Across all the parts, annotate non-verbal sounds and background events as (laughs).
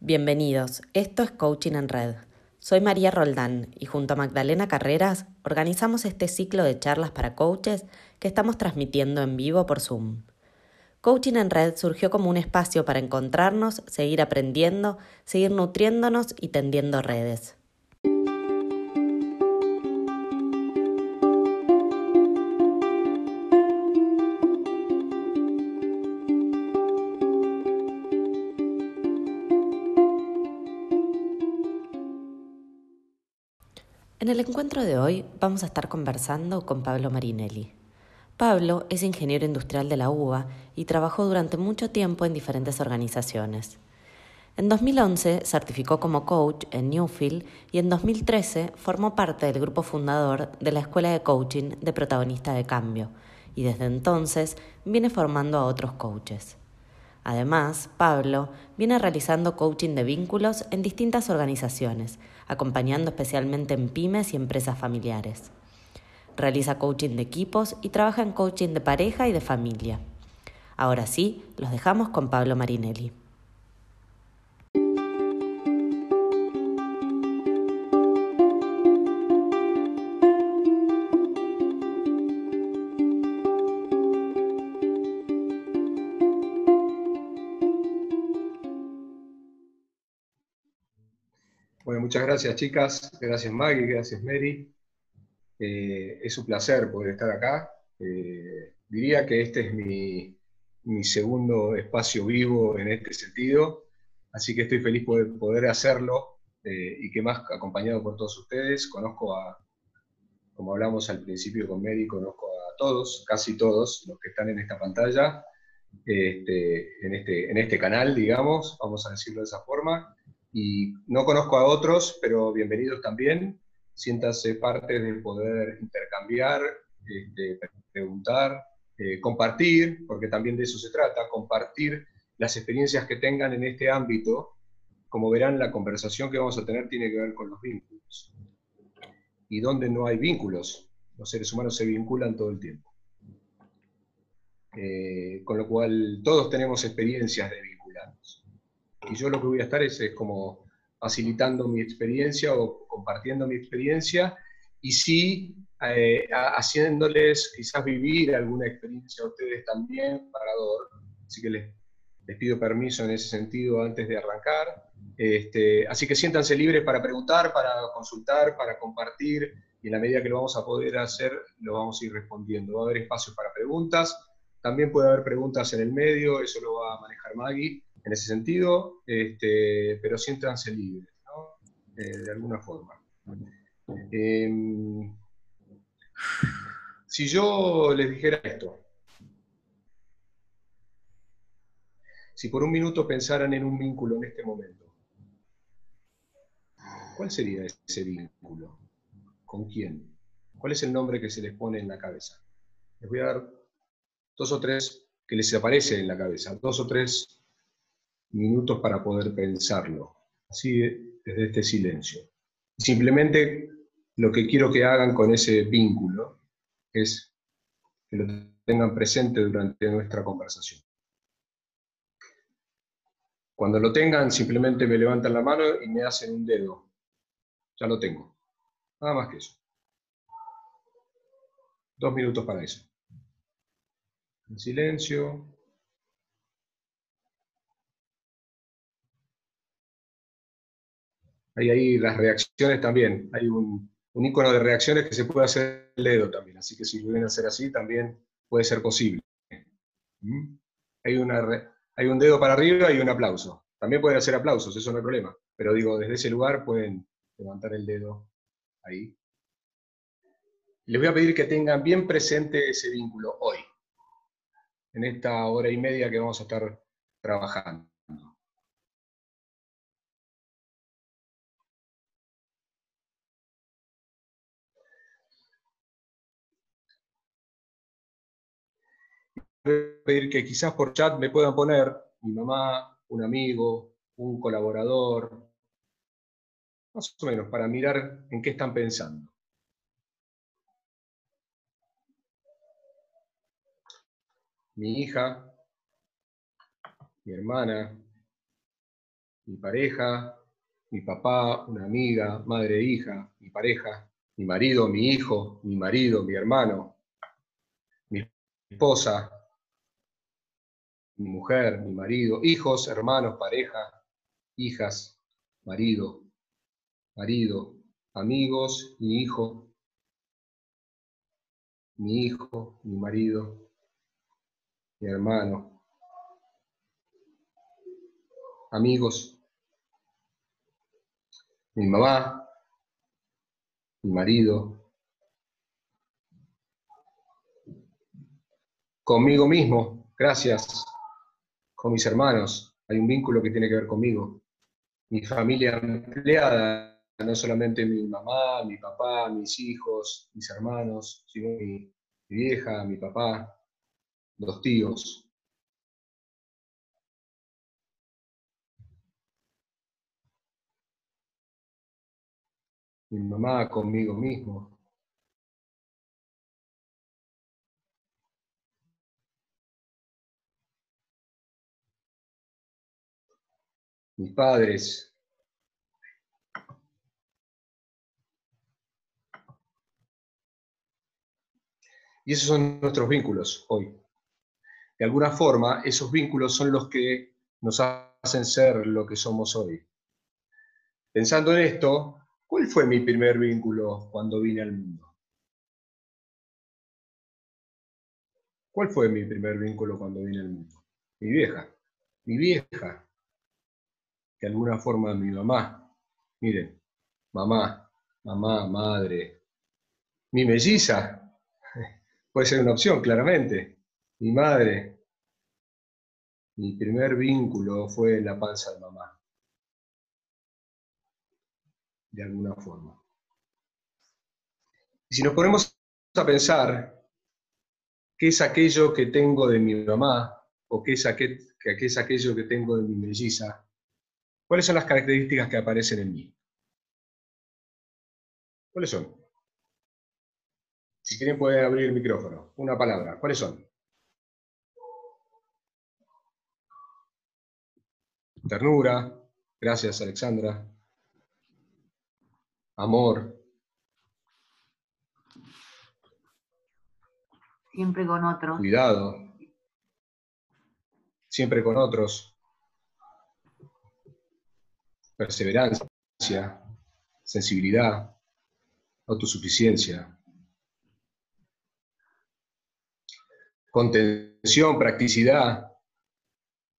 Bienvenidos, esto es Coaching en Red. Soy María Roldán y junto a Magdalena Carreras organizamos este ciclo de charlas para coaches que estamos transmitiendo en vivo por Zoom. Coaching en Red surgió como un espacio para encontrarnos, seguir aprendiendo, seguir nutriéndonos y tendiendo redes. En el encuentro de hoy vamos a estar conversando con Pablo Marinelli. Pablo es ingeniero industrial de la UBA y trabajó durante mucho tiempo en diferentes organizaciones. En 2011 certificó como coach en Newfield y en 2013 formó parte del grupo fundador de la Escuela de Coaching de Protagonista de Cambio y desde entonces viene formando a otros coaches. Además, Pablo viene realizando coaching de vínculos en distintas organizaciones, acompañando especialmente en pymes y empresas familiares. Realiza coaching de equipos y trabaja en coaching de pareja y de familia. Ahora sí, los dejamos con Pablo Marinelli. Muchas gracias chicas, gracias Maggie, gracias Mary. Eh, es un placer poder estar acá. Eh, diría que este es mi, segundo espacio vivo en este sentido, así que estoy feliz de poder hacerlo eh, y que más acompañado por todos ustedes. Conozco a, como hablamos al principio con Mary, conozco a todos, casi todos los que están en esta pantalla, este, en, este, en este canal, digamos, vamos a decirlo de esa forma y no conozco a otros, pero bienvenidos también. Siéntanse parte de poder intercambiar, este, preguntar, eh, compartir, porque también de eso se trata, compartir las experiencias que tengan en este ámbito. Como verán, la conversación que vamos a tener tiene que ver con los vínculos. Y donde no hay vínculos, los seres humanos se vinculan todo el tiempo. Eh, con lo cual, todos tenemos experiencias de vincularnos y yo lo que voy a estar es, como facilitando mi experiencia o compartiendo mi experiencia y sí eh, haciéndoles quizás vivir alguna experiencia a ustedes también para Así que les, les, pido permiso en ese sentido antes de arrancar. Este, así que siéntanse libres para preguntar, para consultar, para compartir y en la medida que lo vamos a poder hacer, lo vamos a ir respondiendo. Va a haber espacio para preguntas. También puede haber preguntas en el medio, eso lo va a manejar Maggie en ese sentido, este, pero siéntanse libres, ¿no? Eh, de alguna forma. Em, si yo les dijera esto, si por un minuto pensaran en un vínculo en este momento, ¿cuál sería ese vínculo? ¿Con quién? ¿Cuál es el nombre que se les pone en la cabeza? Les voy a dar dos o tres que les aparece en la cabeza, dos o tres minutos para poder pensarlo, así desde este silencio. Simplemente lo que quiero que hagan con ese vínculo es que lo tengan presente durante nuestra conversación. Cuando lo tengan, simplemente me levantan la mano y me hacen un dedo. Ya lo tengo. Nada más que eso. Dos minutos para eso. En silencio, hay ahí las reacciones también. Hay un, icono de reacciones que se puede hacer el dedo también, así que si lo vienen a hacer así también puede ser posible. ¿Mm? Hay, hay un dedo para arriba y un aplauso. También pueden hacer aplausos, eso no hay problema. Pero digo, desde ese lugar pueden levantar el dedo ahí. Les voy a pedir que tengan bien presente ese vínculo hoy, en esta hora y media que vamos a estar trabajando. Pedir que quizás por chat me puedan poner mi mamá, un amigo, un colaborador, más o menos, para mirar en qué están pensando. Mi hija, mi hermana, mi pareja, mi papá, una amiga, madre e hija, mi pareja, mi marido, mi hijo, mi marido, mi hermano, mi esposa, mi mujer, mi marido, hijos, hermanos, pareja, hijas, marido, marido, amigos, mi hijo, mi hijo, mi marido, mi hermano, amigos, mi mamá, mi marido, conmigo mismo, gracias, con mis hermanos, hay un vínculo que tiene que ver conmigo, mi familia empleada, no solamente mi mamá, mi papá, mis hijos, mis hermanos, sino mi, vieja, mi papá, los tíos, mi mamá conmigo mismo. Mis padres. Y esos son nuestros vínculos hoy. De alguna forma, esos vínculos son los que nos hacen ser lo que somos hoy. Pensando en esto, ¿Cuál fue mi primer vínculo cuando vine al mundo? ¿Cuál fue mi primer vínculo cuando vine al mundo? Mi vieja, mi vieja, de alguna forma mi mamá. Miren, mamá, mamá, madre. Mi melliza, (laughs) puede ser una opción, claramente. Mi madre. Mi primer vínculo fue la panza de mamá de alguna forma. Y si nos ponemos a pensar qué es aquello que tengo de mi mamá o qué es, es aquello que tengo de mi melliza, ¿cuáles son las características que aparecen en mí? ¿Cuáles son? Si quieren pueden abrir el micrófono. Una palabra. ¿Cuáles son? Ternura. Gracias, Alexandra amor. Siempre con otros. Cuidado. Siempre con otros. Perseverancia, sensibilidad, autosuficiencia. Contención, practicidad,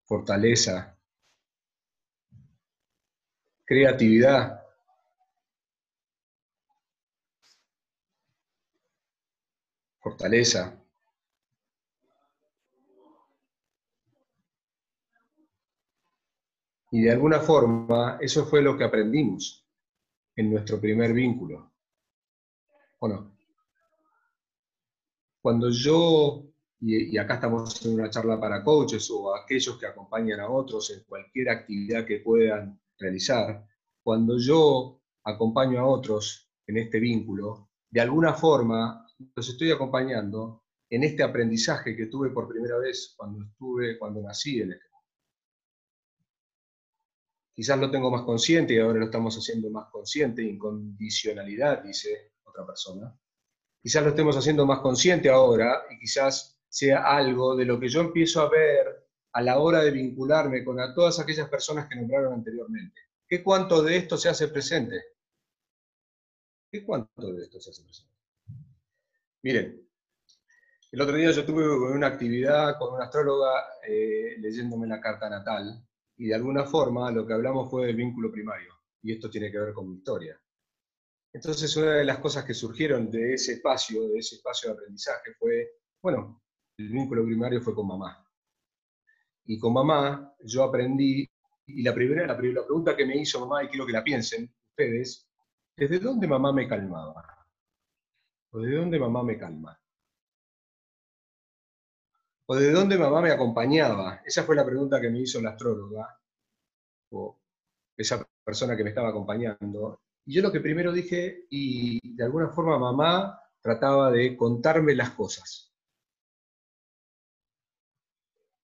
fortaleza, creatividad, fortaleza. Y de alguna forma eso fue lo que aprendimos en nuestro primer vínculo. ¿O no? Cuando yo, y, acá estamos en una charla para coaches o aquellos que acompañan a otros en cualquier actividad que puedan realizar, cuando yo acompaño a otros en este vínculo, de alguna forma los estoy acompañando en este aprendizaje que tuve por primera vez cuando estuve, cuando nací en este. Quizás lo tengo más consciente y ahora lo estamos haciendo más consciente, incondicionalidad, dice otra persona. Quizás lo estemos haciendo más consciente ahora y quizás sea algo de lo que yo empiezo a ver a la hora de vincularme con a todas aquellas personas que nombraron anteriormente. ¿Qué cuánto de esto se hace presente? ¿Qué cuánto de esto se hace presente? Miren, el otro día yo tuve una actividad con una astróloga eh, leyéndome la carta natal y de alguna forma lo que hablamos fue del vínculo primario y esto tiene que ver con mi historia. Entonces una de las cosas que surgieron de ese espacio, de ese espacio de aprendizaje fue, bueno, el vínculo primario fue con mamá. Y con mamá yo aprendí, y la primera, la primera pregunta que me hizo mamá, y quiero que la piensen ustedes, ¿desde dónde mamá me calmaba? ¿O de dónde mamá me calma? ¿O de dónde mamá me acompañaba? Esa fue la pregunta que me hizo la astróloga, o esa persona que me estaba acompañando. Y yo lo que primero dije, y de alguna forma mamá trataba de contarme las cosas.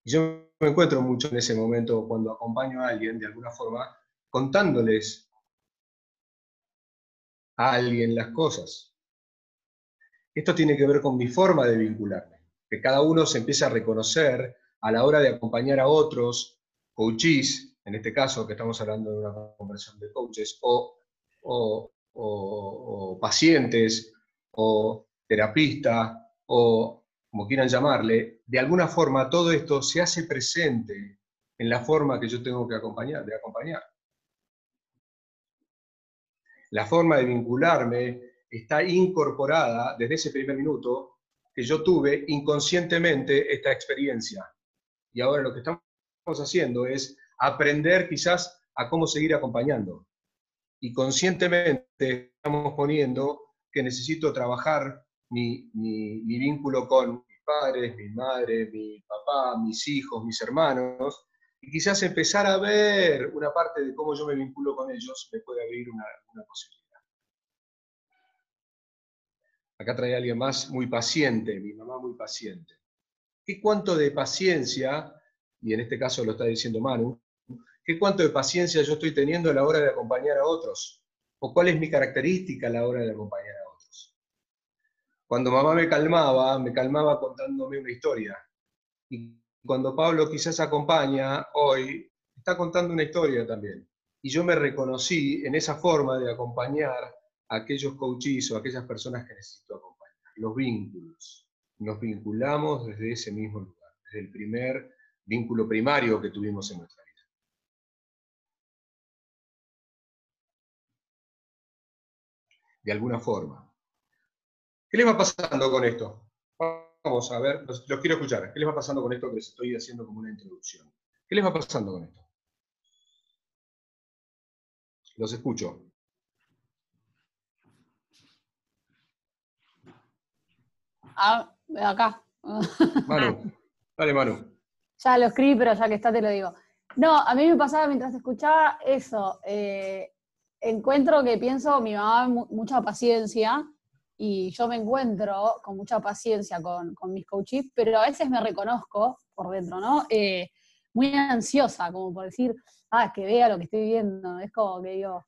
Y yo me encuentro mucho en ese momento cuando acompaño a alguien, de alguna forma, contándoles a alguien las cosas. Esto tiene que ver con mi forma de vincularme, que cada uno se empieza a reconocer a la hora de acompañar a otros, coaches, en este caso que estamos hablando de una conversación de coaches, o, pacientes, o terapista, o como quieran llamarle, de alguna forma todo esto se hace presente en la forma que yo tengo que acompañar, de acompañar. La forma de vincularme está incorporada desde ese primer minuto que yo tuve inconscientemente esta experiencia. Y ahora lo que estamos haciendo es aprender quizás a cómo seguir acompañando. Y conscientemente estamos poniendo que necesito trabajar mi, vínculo con mis padres, mi madre, mi papá, mis hijos, mis hermanos, y quizás empezar a ver una parte de cómo yo me vinculo con ellos me puede abrir una, posibilidad. Acá trae alguien más muy paciente, mi mamá muy paciente. ¿Qué cuánto de paciencia, y en este caso lo está diciendo Manu, qué cuánto de paciencia yo estoy teniendo a la hora de acompañar a otros? ¿O cuál es mi característica a la hora de acompañar a otros? Cuando mamá me calmaba, me calmaba contándome una historia. Y cuando Pablo quizás acompaña hoy, está contando una historia también. Y yo me reconocí en esa forma de acompañar a aquellos coaches o aquellas personas que necesito acompañar. Los vínculos. Nos vinculamos desde ese mismo lugar, desde el primer vínculo primario que tuvimos en nuestra vida. De alguna forma. ¿Qué les va pasando con esto? Vamos a ver, los, quiero escuchar. ¿Qué les va pasando con esto que les estoy haciendo como una introducción? ¿Qué les va pasando con esto? Los escucho. Ah, acá. Manu, (laughs) dale Manu. Ya lo escribí, pero ya que está te lo digo. No, a mí me pasaba mientras escuchaba eso. Eh, encuentro que pienso, mi mamá mucha paciencia, y yo me encuentro con mucha paciencia con, mis coaches, pero a veces me reconozco por dentro, ¿no? Eh, muy ansiosa, como por decir, ah, que vea lo que estoy viendo, es como que digo,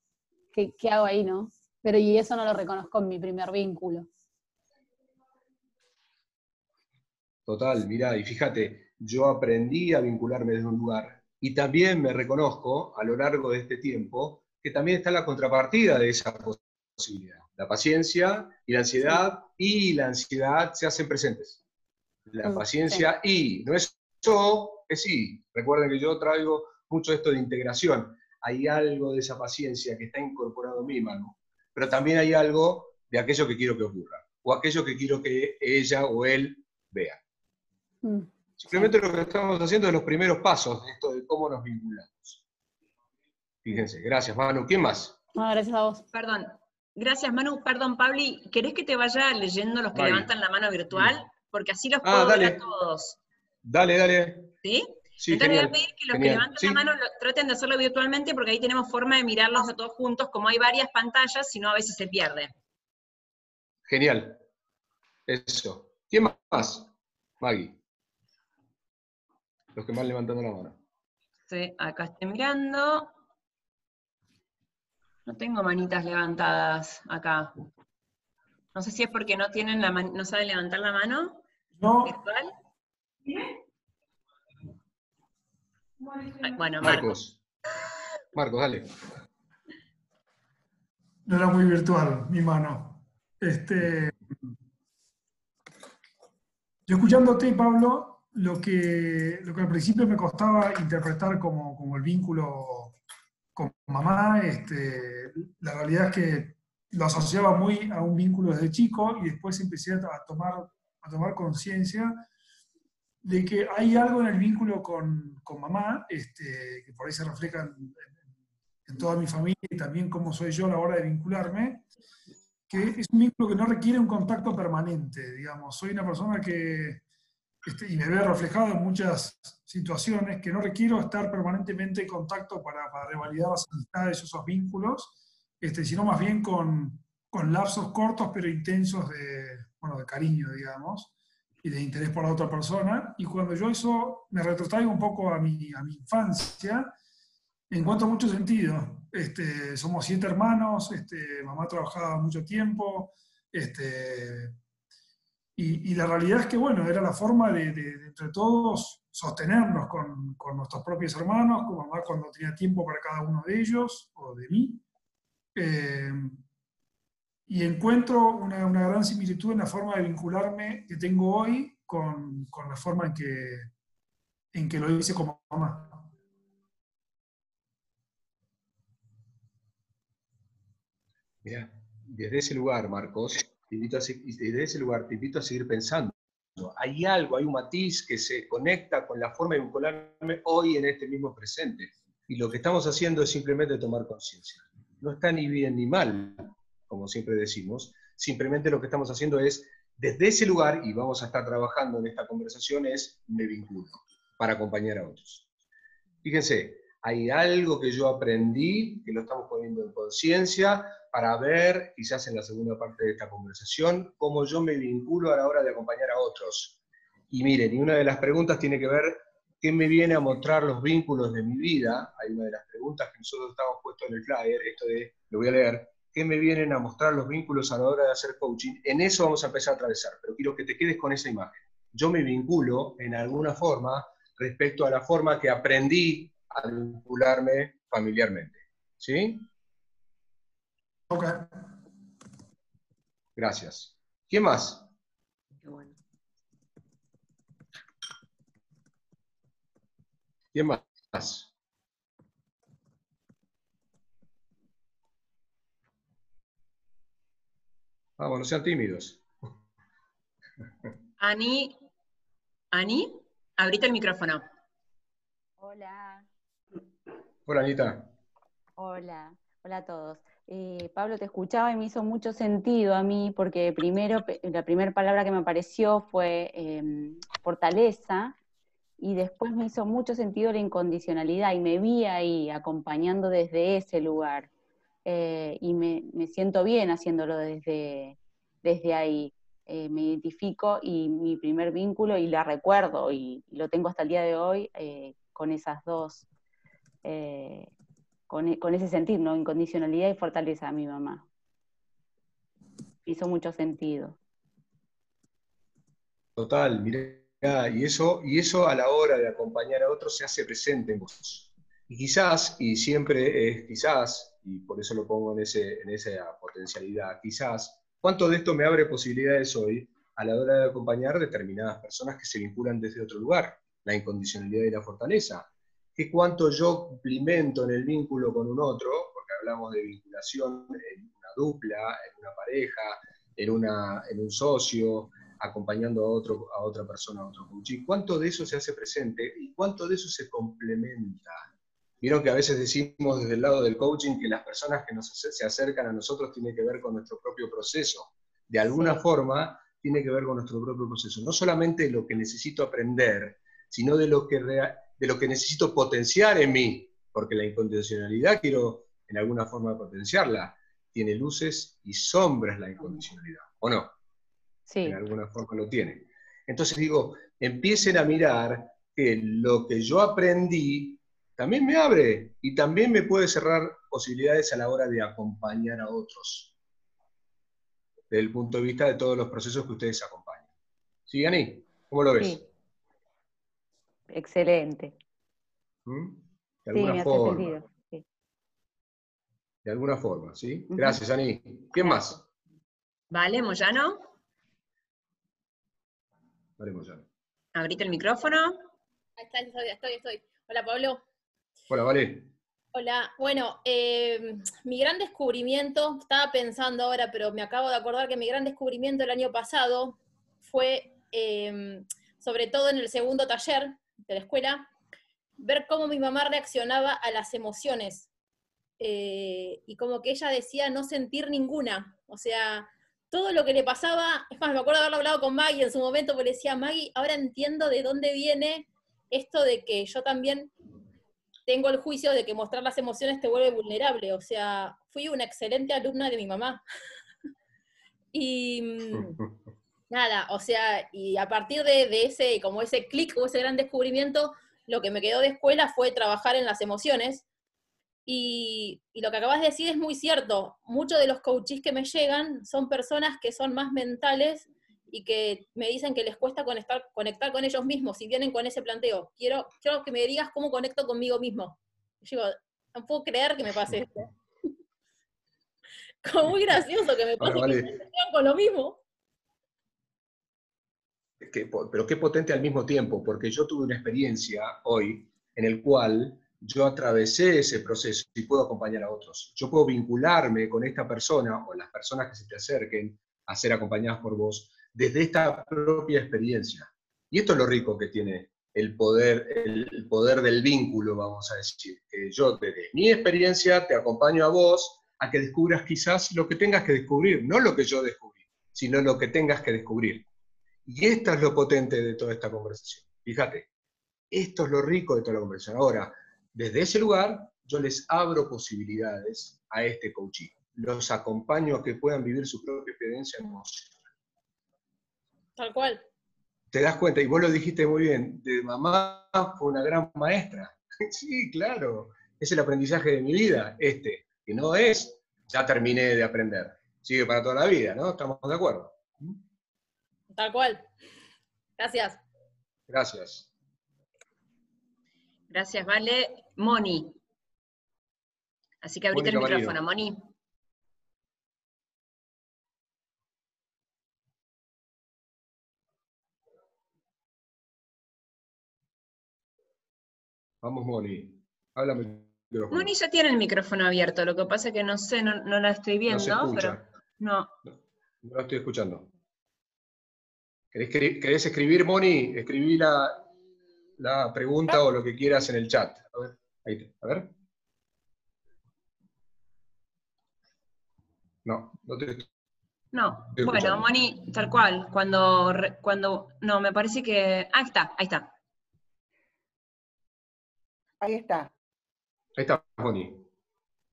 ¿qué, qué hago ahí, no? Pero y eso no lo reconozco en mi primer vínculo. Total, mira, y fíjate, yo aprendí a vincularme desde un lugar y también me reconozco a lo largo de este tiempo que también está la contrapartida de esa posibilidad la paciencia y la ansiedad, y la ansiedad se hacen presentes. La paciencia y, no es yo, es sí. Recuerden que yo traigo mucho esto de integración. Hay algo de esa paciencia que está incorporado en mi mano, pero también hay algo de aquello que quiero que ocurra, o aquello que quiero que ella o él vea. Mm. Simplemente lo que estamos haciendo es los primeros pasos de esto de cómo nos vinculamos. Fíjense, gracias Manu. ¿Quién más? gracias a vos. Perdón, Gracias, Manu. Perdón, Pabli, ¿querés que te vaya leyendo los que levantan la mano virtual? Porque así los ah, puedo ver a todos. Dale, dale. ¿Sí? sí Entonces voy a pedir que los que levantan la mano traten de hacerlo virtualmente porque ahí tenemos forma de mirarlos a todos juntos. Como hay varias pantallas, si no a veces se pierde. Genial. Eso. ¿Quién más? Maggie. Los que más levantando la mano. Sí, acá estoy mirando. No tengo manitas levantadas acá. No sé si es porque no tienen la no saben levantar la mano. No. ¿Virtual? Bueno, Marcos. Marcos, dale. No era muy virtual mi mano. Este, yo escuchándote, Pablo, lo que, lo que al principio me costaba interpretar como, como el vínculo con mamá, este, la realidad es que lo asociaba muy a un vínculo desde chico y después empecé a tomar, a tomar conciencia de que hay algo en el vínculo con, con mamá, este, que por ahí se refleja en, en, toda mi familia y también cómo soy yo a la hora de vincularme, que es un vínculo que no requiere un contacto permanente, digamos. Soy una persona que, este, y me veo reflejado en muchas situaciones que no requiero estar permanentemente en contacto para, para revalidar las amistades, esos vínculos, este, sino más bien con, con lapsos cortos pero intensos de, bueno, de cariño, digamos. y de interés por la otra persona. Y cuando yo eso me retrotraigo un poco a mi, a mi infancia, encuentro mucho sentido. Este, somos siete hermanos, este, mamá trabajaba mucho tiempo, este, y, la realidad es que, bueno, era la forma de, entre todos sostenernos con, con, nuestros propios hermanos, con mamá cuando tenía tiempo para cada uno de ellos o de mí. Eh, y encuentro una, una, gran similitud en la forma de vincularme que tengo hoy con, con la forma en que, en que lo hice como mamá. Mira, desde ese lugar, Marcos, desde ese lugar te invito a seguir pensando. Hay algo, hay un matiz que se conecta con la forma de vincularme hoy en este mismo presente. Y lo que estamos haciendo es simplemente tomar conciencia. No está ni bien ni mal, como siempre decimos, simplemente lo que estamos haciendo es, desde ese lugar, y vamos a estar trabajando en esta conversación, es me vinculo para acompañar a otros. Fíjense, hay algo que yo aprendí, que lo estamos poniendo en conciencia, para ver, quizás en la segunda parte de esta conversación, cómo yo me vinculo a la hora de acompañar a otros. Y miren, y una de las preguntas tiene que ver qué me viene a mostrar los vínculos de mi vida. Hay una de las preguntas que nosotros estamos puestos en el flyer, esto de, lo voy a leer, qué me vienen a mostrar los vínculos a la hora de hacer coaching. En eso vamos a empezar a atravesar, pero quiero que te quedes con esa imagen. Yo me vinculo en alguna forma respecto a la forma que aprendí a vincularme familiarmente. ¿Sí? Ok. Gracias. ¿Quién más? ¿Quién más? Vamos, no sean tímidos. Ani, Ani, abrite el micrófono. Hola. Hola, Anita. Hola, hola a todos. Eh, Pablo, te escuchaba y me hizo mucho sentido a mí, porque primero, la primera palabra que me apareció fue em, fortaleza, y después me hizo mucho sentido la incondicionalidad, y me vi ahí acompañando desde ese lugar. Eh, y me, siento bien haciéndolo desde, desde ahí. Eh, me identifico y mi primer vínculo, y la recuerdo, y, lo tengo hasta el día de hoy, con esas dos, con, con, ese sentir, ¿no? Incondicionalidad y fortaleza a mi mamá. Hizo mucho sentido. Total, mira, y eso, y eso a la hora de acompañar a otros se hace presente en vos. Y quizás, y siempre es quizás, y por eso lo pongo en, ese, en esa potencialidad. Quizás, ¿cuánto de esto me abre posibilidades hoy a la hora de acompañar determinadas personas que se vinculan desde otro lugar? La incondicionalidad y la fortaleza. ¿Qué cuánto yo implemento en el vínculo con un otro? Porque hablamos de vinculación en una dupla, en una pareja, en, una, en un socio, acompañando a, otro, a otra persona, a otro coach. ¿Cuánto de eso se hace presente y cuánto de eso se complementa? Vieron que a veces decimos desde el lado del coaching que las personas que nos, se acercan a nosotros tienen que ver con nuestro propio proceso. De alguna forma, tiene que ver con nuestro propio proceso. No solamente lo que necesito aprender, sino de lo que, de lo que necesito potenciar en mí, porque la incondicionalidad quiero en alguna forma potenciarla. Tiene luces y sombras la incondicionalidad, ¿o no? Sí. En alguna forma lo tiene. Entonces digo, empiecen a mirar que lo que yo aprendí también me abre y también me puede cerrar posibilidades a la hora de acompañar a otros, desde el punto de vista de todos los procesos que ustedes acompañan. ¿Sí, Ani? ¿Cómo lo ves? Sí. Excelente. ¿Mm? De alguna forma. Sí. De alguna forma, ¿sí? Gracias, Ani. ¿Quién más? Vale, Moyano. Vale, Moyano. Abrite el micrófono. Ahí está, estoy, estoy, estoy. Hola, Pablo. Hola, Vale. Hola, bueno, eh, mi gran descubrimiento, estaba pensando ahora, pero me acabo de acordar que mi gran descubrimiento el año pasado fue, eh, sobre todo en el segundo taller de la escuela, ver cómo mi mamá reaccionaba a las emociones. Eh, y como que ella decía no sentir ninguna. O sea, todo lo que le pasaba, es más, me acuerdo haberlo hablado con Maggie en su momento, porque le decía, Maggie, ahora entiendo de dónde viene esto de que yo también tengo el juicio de que mostrar las emociones te vuelve vulnerable. O sea, fui una excelente alumna de mi mamá. (laughs) y, (laughs) nada, o sea, y a partir de, ese, como ese clic o ese gran descubrimiento, lo que me quedó de escuela fue trabajar en las emociones. Y, y, lo que acabas de decir es muy cierto. Muchos de los coaches que me llegan son personas que son más mentales y que me dicen que les cuesta conectar, conectar con ellos mismos y vienen con ese planteo. Quiero, quiero que me digas cómo conecto conmigo mismo. Yo digo, no puedo creer que me pase esto. (laughs) Como muy gracioso que me pase que con lo mismo pero qué potente al mismo tiempo, porque yo tuve una experiencia hoy en el cual yo atravesé ese proceso y puedo acompañar a otros. Yo puedo vincularme con esta persona o las personas que se te acerquen a ser acompañadas por vos desde esta propia experiencia. Y esto es lo rico que tiene el poder, el poder del vínculo, vamos a decir. Que yo desde mi experiencia te acompaño a vos a que descubras quizás lo que tengas que descubrir, no lo que yo descubrí, sino lo que tengas que descubrir. Y esto es lo potente de toda esta conversación. Fíjate, esto es lo rico de toda la conversación. Ahora, desde ese lugar, yo les abro posibilidades a este coaching. Los acompaño a que puedan vivir su propia experiencia emocional. Tal cual. Te das cuenta, y vos lo dijiste muy bien, de mamá fue una gran maestra. (laughs) sí, claro, es el aprendizaje de mi vida, este, que no es, ya terminé de aprender, sigue para toda la vida, ¿no? ¿Estamos de acuerdo? Tal cual. Gracias. Gracias. Gracias, Vale. Moni. Así que abrite el micrófono, Moni. Vamos, Moni. Háblame. Moni ya tiene el micrófono abierto, lo que pasa es que no sé, no, la estoy viendo, pero no. no. No la estoy escuchando. ¿Querés, escribir, Moni? Escribí la, pregunta o lo que quieras en el chat. A ver, ahí, a ver. No, no te No, bueno, Moni, tal cual, cuando, cuando, no, me parece que, ah, está, ahí está. Ahí está. Ahí está, Moni.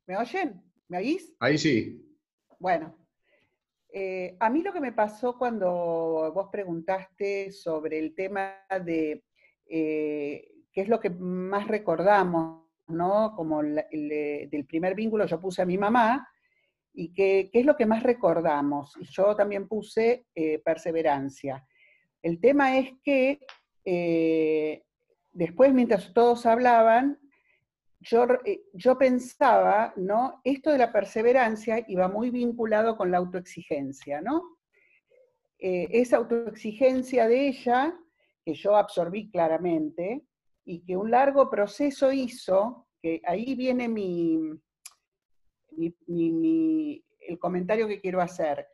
¿Me oyen? ¿Me oís? Ahí sí. Bueno, eh, a mí lo que me pasó cuando vos preguntaste sobre el tema de eh, qué es lo que más recordamos, ¿no? Como del primer vínculo yo puse a mi mamá, y qué, es lo que más recordamos. Y yo también puse eh, perseverancia. El tema es que después, mientras todos hablaban, eh, yo, pensaba, ¿no? Esto de la perseverancia iba muy vinculado con la autoexigencia, ¿no? Eh, esa autoexigencia de ella, que yo absorbí claramente, y que un largo proceso hizo, que ahí viene mi, el comentario que quiero hacer.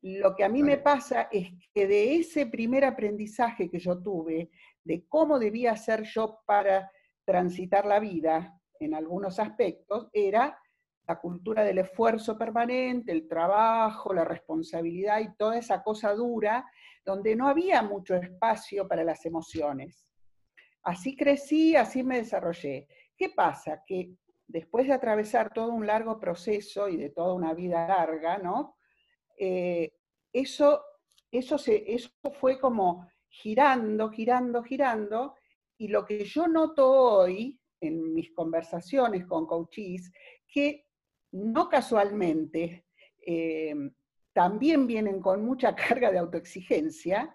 Lo que a mí me pasa es que de ese primer aprendizaje que yo tuve, de cómo debía ser yo para transitar la vida, en algunos aspectos era la cultura del esfuerzo permanente, el trabajo, la responsabilidad y toda esa cosa dura, donde no había mucho espacio para las emociones. Así crecí, así me desarrollé. ¿Qué pasa? Que después de atravesar todo un largo proceso y de toda una vida larga, ¿no? Eh, eso, eso, se, eso fue como girando, girando, girando, y lo que yo noto hoy en mis conversaciones con coaches que no casualmente eh, también vienen con mucha (laughs) carga de autoexigencia,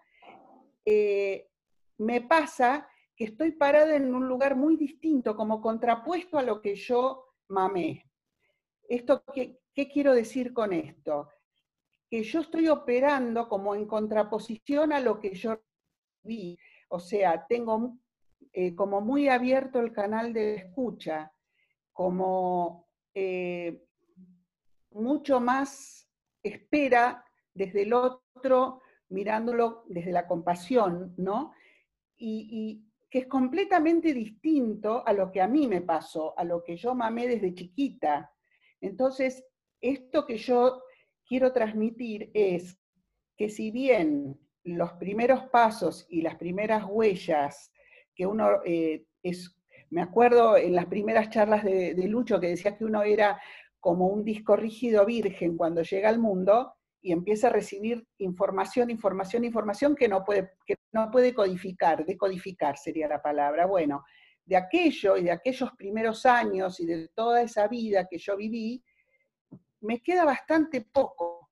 eh, me pasa que estoy parada en un lugar muy distinto, como contrapuesto a lo que yo mamé. Esto, ¿qué, ¿Qué quiero decir con esto? Que yo estoy operando como en contraposición a lo que yo vi. O sea, tengo eh, como muy abierto el canal de escucha, como eh, mucho más espera desde el otro, mirándolo desde la compasión, ¿no? Y, que es completamente distinto a lo que a mí me pasó, a lo que yo mamé desde chiquita. Entonces, esto que yo quiero transmitir es que si bien los primeros pasos y las primeras huellas que uno eh, es, me acuerdo en las primeras charlas de, Lucho que decía que uno era como un disco rígido virgen cuando llega al mundo, y empieza a recibir información, información, información que no puede, que no puede codificar, decodificar sería la palabra. Bueno, de aquello y de aquellos primeros años y de toda esa vida que yo viví, me queda bastante poco.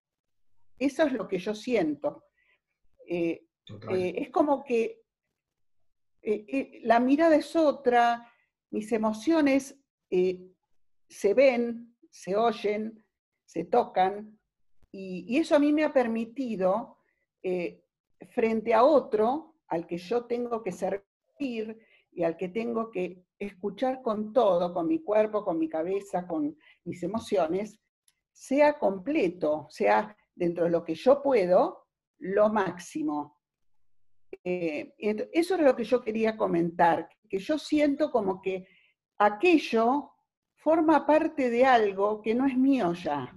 Eso es lo que yo siento. Eh, eh, es como que eh, la mirada es otra, mis emociones se ven, se oyen, se tocan, y, eso a mí me ha permitido, eh, frente a otro al que yo tengo que servir y al que tengo que escuchar con todo, con mi cuerpo, con mi cabeza, con mis emociones, sea completo, sea dentro de lo que yo puedo, lo máximo. Eh, eso es lo que yo quería comentar, que yo siento como que aquello forma parte de algo que no es mío ya.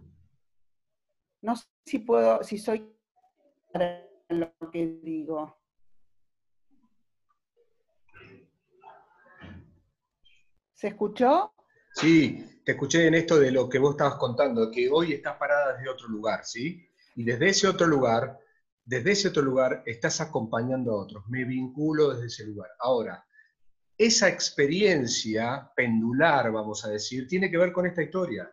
No sé si puedo, si soy lo que digo. ¿Se escuchó? Sí, te escuché en esto de lo que vos estabas contando, que hoy estás parada desde otro lugar, ¿sí? Y desde ese otro lugar, desde ese otro lugar estás acompañando a otros. Me vinculo desde ese lugar. Ahora, esa experiencia pendular, vamos a decir, tiene que ver con esta historia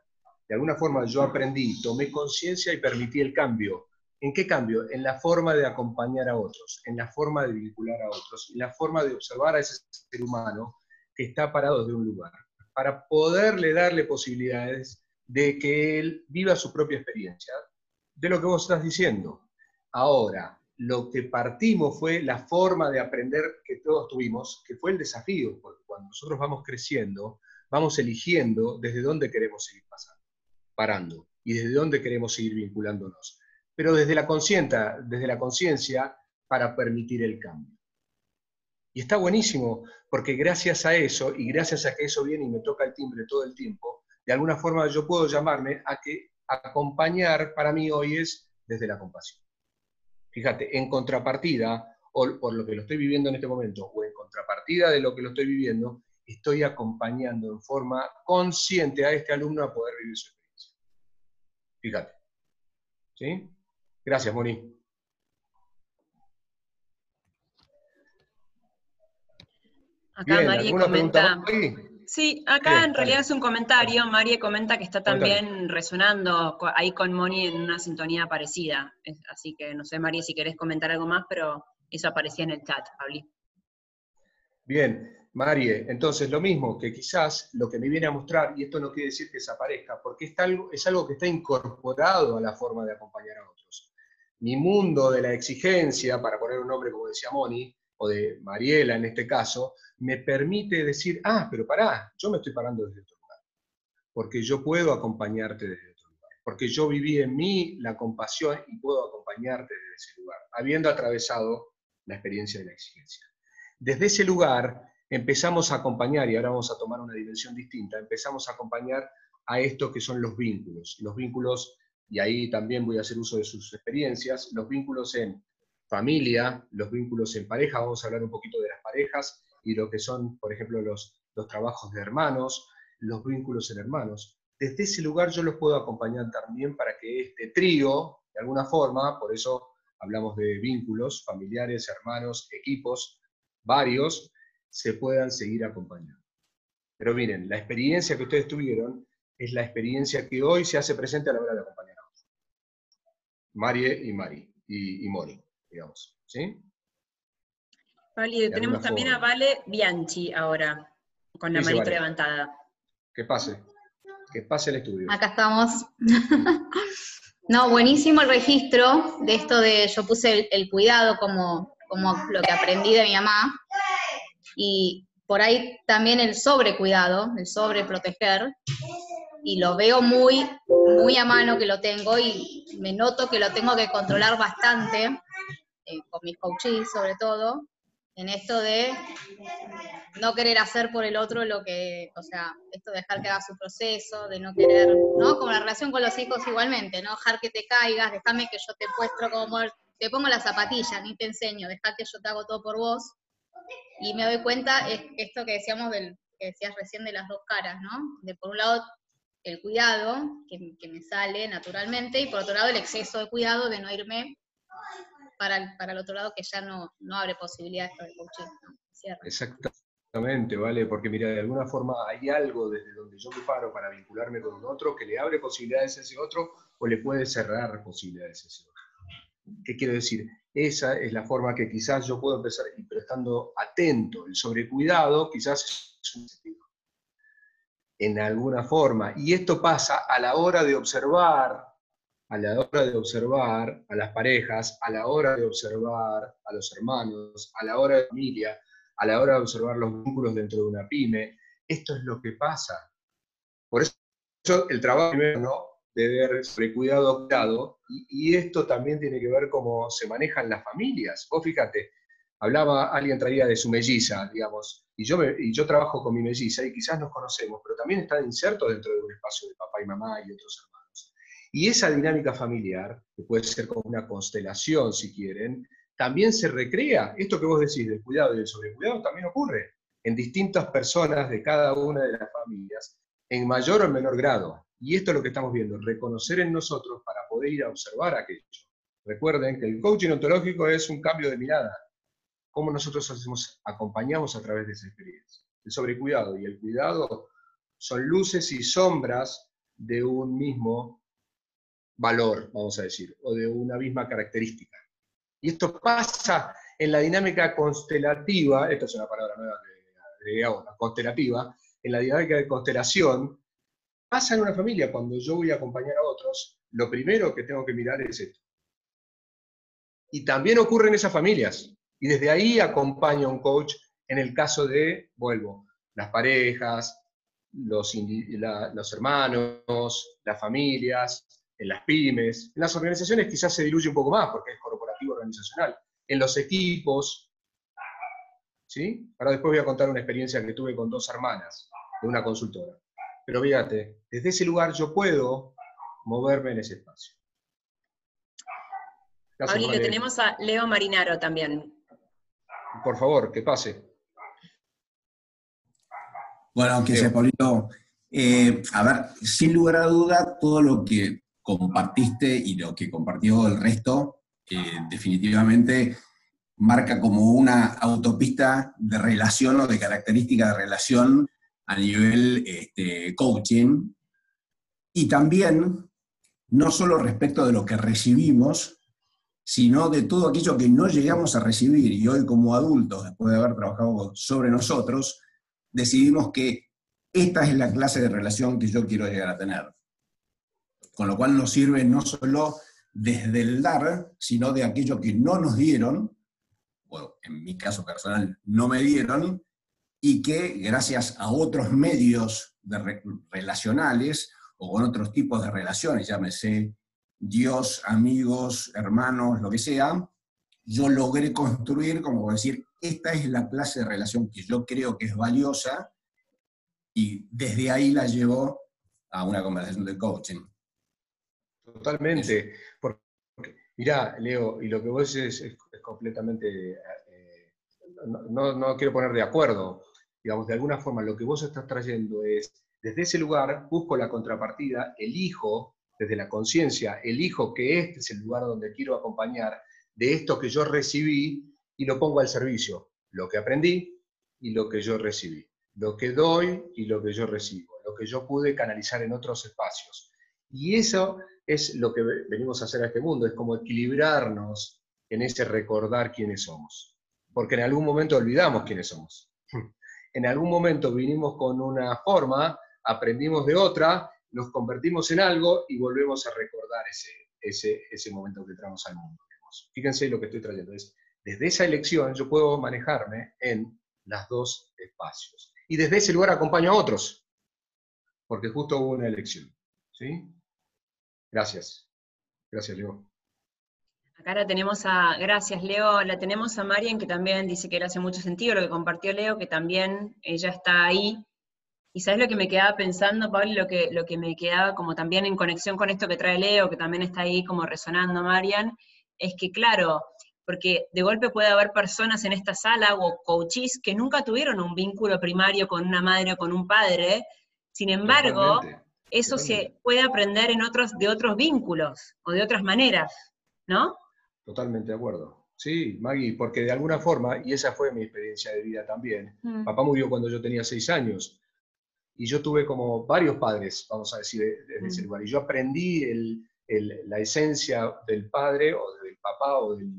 de alguna forma yo aprendí, tomé conciencia y permití el cambio. ¿En qué cambio? En la forma de acompañar a otros, en la forma de vincular a otros, en la forma de observar a ese ser humano que está parado desde un lugar, para poderle darle posibilidades de que él viva su propia experiencia, de lo que vos estás diciendo. Ahora, lo que partimos fue la forma de aprender que todos tuvimos, que fue el desafío, porque cuando nosotros vamos creciendo, vamos eligiendo desde dónde queremos seguir pasando parando y desde dónde queremos seguir vinculándonos. Pero desde la conciencia, desde la conciencia para permitir el cambio. Y está buenísimo, porque gracias a eso, y gracias a que eso viene y me toca el timbre todo el tiempo, de alguna forma yo puedo llamarme a que acompañar para mí hoy es desde la compasión. Fíjate, en contrapartida, o por lo que lo estoy viviendo en este momento, o en contrapartida de lo que lo estoy viviendo, estoy acompañando en forma consciente a este alumno a poder vivir su Fíjate. ¿Sí? Gracias, Moni. Acá María comenta. Sí, acá en realidad es un comentario. María comenta que está también resonando ahí con Moni en una sintonía parecida. Así que no sé, María, si querés comentar algo más, pero eso aparecía en el chat, Pabli. Bien, Marie, entonces lo mismo, que quizás lo que me viene a mostrar, y esto no quiere decir que desaparezca, porque es algo, es algo que está incorporado a la forma de acompañar a otros. Mi mundo de la exigencia, para poner un nombre como decía Moni, o de Mariela en este caso, me permite decir, ah, pero pará, yo me estoy parando desde otro lugar, porque yo puedo acompañarte desde otro lugar, porque yo viví en mí la compasión y puedo acompañarte desde ese lugar, habiendo atravesado la experiencia de la exigencia. Desde ese lugar, empezamos a acompañar, y ahora vamos a tomar una dimensión distinta, empezamos a acompañar a esto que son los vínculos. Los vínculos, y ahí también voy a hacer uso de sus experiencias, los vínculos en familia, los vínculos en pareja, vamos a hablar un poquito de las parejas y lo que son, por ejemplo, los, los trabajos de hermanos, los vínculos en hermanos. Desde ese lugar yo los puedo acompañar también para que este trío, de alguna forma, por eso hablamos de vínculos, familiares, hermanos, equipos, varios, se puedan seguir acompañando. Pero miren, la experiencia que ustedes tuvieron es la experiencia que hoy se hace presente a la hora de acompañar a. Marie y Mari, y, Moni, digamos. ¿Sí? Vale, tenemos también a Vale Bianchi ahora, con la manita levantada. Que pase, que pase el estudio. Acá estamos. (laughs) no, buenísimo el registro de esto de, yo puse el, cuidado como, como lo que aprendí de mi mamá, y por ahí también el sobrecuidado, el sobreproteger, y lo veo muy, muy a mano que lo tengo y me noto que lo tengo que controlar bastante, eh, con mis coaches sobre todo, en esto de no querer hacer por el otro lo que, o sea, esto de dejar que haga su proceso, de no querer, ¿no? Como la relación con los hijos igualmente, no dejar que te caigas, déjame que yo te muestro como, te pongo la zapatilla, ni te enseño, dejar que yo te hago todo por vos, y me doy cuenta, es esto que decíamos del, que decías recién de las dos caras, ¿no? De por un lado el cuidado, que, me sale naturalmente, y por otro lado el exceso de cuidado de no irme para el, para el otro lado que ya no, no abre posibilidades para el coaching. Exactamente, ¿vale? Porque mira, de alguna forma hay algo desde donde yo me paro para vincularme con un otro que le abre posibilidades a ese otro o le puede cerrar posibilidades a ese otro. ¿Qué quiero decir? Esa es la forma que quizás yo puedo empezar, pero estando atento, el sobrecuidado quizás es un sentido en alguna forma. Y esto pasa a la hora de observar, a la hora de observar a las parejas, a la hora de observar a los hermanos, a la hora de familia, a la hora de observar los vínculos dentro de una pyme. Esto es lo que pasa. Por eso el trabajo ¿no? de ver sobre cuidado, cuidado, y, esto también tiene que ver cómo se manejan las familias. Vos fíjate, hablaba, alguien traía de su melliza, digamos, y yo, y yo trabajo con mi melliza y quizás nos conocemos, pero también está inserto dentro de un espacio de papá y mamá y otros hermanos. Y esa dinámica familiar, que puede ser como una constelación si quieren, también se recrea. Esto que vos decís del cuidado y del sobrecuidado también ocurre en distintas personas de cada una de las familias, en mayor o menor grado. Y esto es lo que estamos viendo, reconocer en nosotros para poder ir a observar aquello. Recuerden que el coaching ontológico es un cambio de mirada, cómo nosotros hacemos, acompañamos a través de esa experiencia. El sobrecuidado y el cuidado son luces y sombras de un mismo valor, vamos a decir, o de una misma característica. Y esto pasa en la dinámica constelativa, esta es una palabra nueva que ahora, constelativa, en la dinámica de constelación, pasa en una familia, cuando yo voy a acompañar a otros, lo primero que tengo que mirar es esto. Y también ocurre en esas familias. Y desde ahí acompaño a un coach en el caso de, vuelvo, las parejas, los hermanos, las familias, en las pymes. En las organizaciones quizás se diluye un poco más porque es corporativo organizacional. En los equipos, ¿sí? Ahora después voy a contar una experiencia que tuve con dos hermanas de una consultora. Pero fíjate, desde ese lugar yo puedo moverme en ese espacio. Paulito, tenemos a Leo Marinaro también. Por favor, que pase. Bueno, que sea, Paulito. Eh, a ver, sin lugar a duda, todo lo que compartiste y lo que compartió el resto, eh, definitivamente marca como una autopista de relación o de característica de relación a nivel este, coaching. Y también, no solo respecto de lo que recibimos, sino de todo aquello que no llegamos a recibir y hoy como adultos, después de haber trabajado sobre nosotros, decidimos que esta es la clase de relación que yo quiero llegar a tener. Con lo cual nos sirve no solo desde el dar, sino de aquello que no nos dieron, o en mi caso personal no me dieron, y que gracias a otros medios relacionales o con otros tipos de relaciones, llámese Dios, amigos, hermanos, lo que sea, yo logré construir, como decir, esta es la clase de relación que yo creo que es valiosa y desde ahí la llevo a una conversación de coaching. Totalmente. Porque, mirá, Leo, y lo que vos dices es, completamente, eh, no, no, quiero poner de acuerdo, digamos, de alguna forma lo que vos estás trayendo es, desde ese lugar busco la contrapartida, elijo desde la conciencia, elijo que este es el lugar donde quiero acompañar de esto que yo recibí y lo pongo al servicio, lo que aprendí y lo que yo recibí, lo que doy y lo que yo recibo, lo que yo pude canalizar en otros espacios. Y eso es lo que venimos a hacer a este mundo, es como equilibrarnos en ese recordar quiénes somos. Porque en algún momento olvidamos quiénes somos. (laughs) En algún momento vinimos con una forma, aprendimos de otra nos convertimos en algo y volvemos a recordar ese, ese, ese momento que entramos al mundo. Fíjense lo que estoy trayendo. Es, desde esa elección yo puedo manejarme en los dos espacios. Y desde ese lugar acompaño a otros, porque justo hubo una elección. ¿sí? Gracias. Gracias, Leo. Acá la tenemos a, gracias Leo, la tenemos a Marian que también dice que le hace mucho sentido lo que compartió Leo, que también ella está ahí. Y sabes lo que me quedaba pensando, Pablo, lo que, lo que me quedaba como también en conexión con esto que trae Leo, que también está ahí como resonando, Marian, es que claro, porque de golpe puede haber personas en esta sala o coaches que nunca tuvieron un vínculo primario con una madre o con un padre, sin embargo, eso se puede aprender en otros, de otros vínculos o de otras maneras, ¿no? Totalmente de acuerdo. Sí, Maggie, porque de alguna forma, y esa fue mi experiencia de vida también, mm. papá murió cuando yo tenía seis años, y yo tuve como varios padres, vamos a decir, desde ese mm. lugar, y yo aprendí la esencia del padre o del papá o del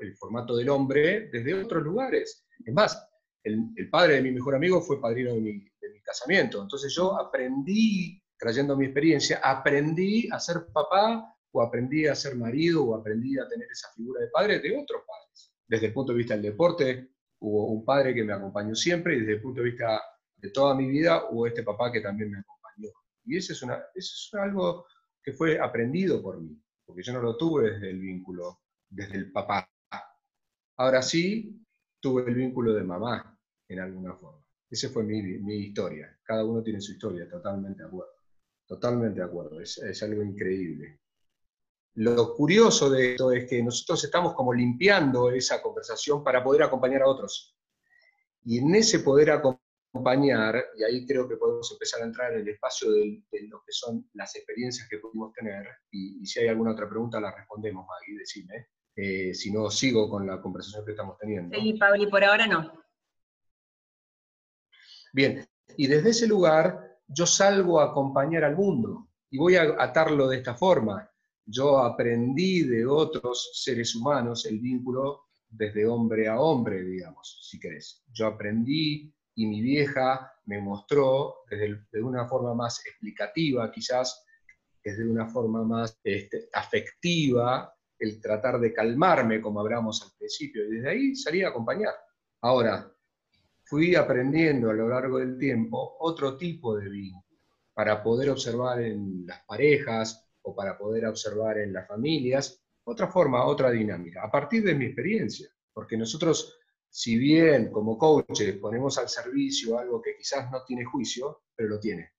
el formato del hombre desde otros lugares. Es más, el, padre de mi mejor amigo fue padrino de mi, casamiento. Entonces yo aprendí, trayendo mi experiencia, aprendí a ser papá o aprendí a ser marido o aprendí a tener esa figura de padre de otros padres. Desde el punto de vista del deporte, hubo un padre que me acompañó siempre y desde el punto de vista de toda mi vida hubo este papá que también me acompañó. Y eso es, una, eso es algo que fue aprendido por mí, porque yo no lo tuve desde el vínculo, desde el papá. Ahora sí, tuve el vínculo de mamá, en alguna forma. Esa fue mi, historia. Cada uno tiene su historia, totalmente de acuerdo. Totalmente de acuerdo, es, es algo increíble. Lo curioso de esto es que nosotros estamos como limpiando esa conversación para poder acompañar a otros. Y en ese poder acompañar, y ahí creo que podemos empezar a entrar en el espacio de, lo que son las experiencias que pudimos tener, y, si hay alguna otra pregunta la respondemos, Maggie, decime. Eh, si no, sigo con la conversación que estamos teniendo. Sí, Pablo, y por ahora no. Bien, y desde ese lugar yo salgo a acompañar al mundo y voy a atarlo de esta forma. Yo aprendí de otros seres humanos el vínculo desde hombre a hombre, digamos, si querés. Yo aprendí y mi vieja me mostró desde de una forma más explicativa, quizás desde una forma más este, afectiva, el tratar de calmarme, como hablamos al principio, y desde ahí salí a acompañar. Ahora, fui aprendiendo a lo largo del tiempo otro tipo de vínculo para poder observar en las parejas o para poder observar en las familias otra forma, otra dinámica, a partir de mi experiencia, porque nosotros, si bien como coaches ponemos al servicio algo que quizás no tiene juicio, pero lo tiene,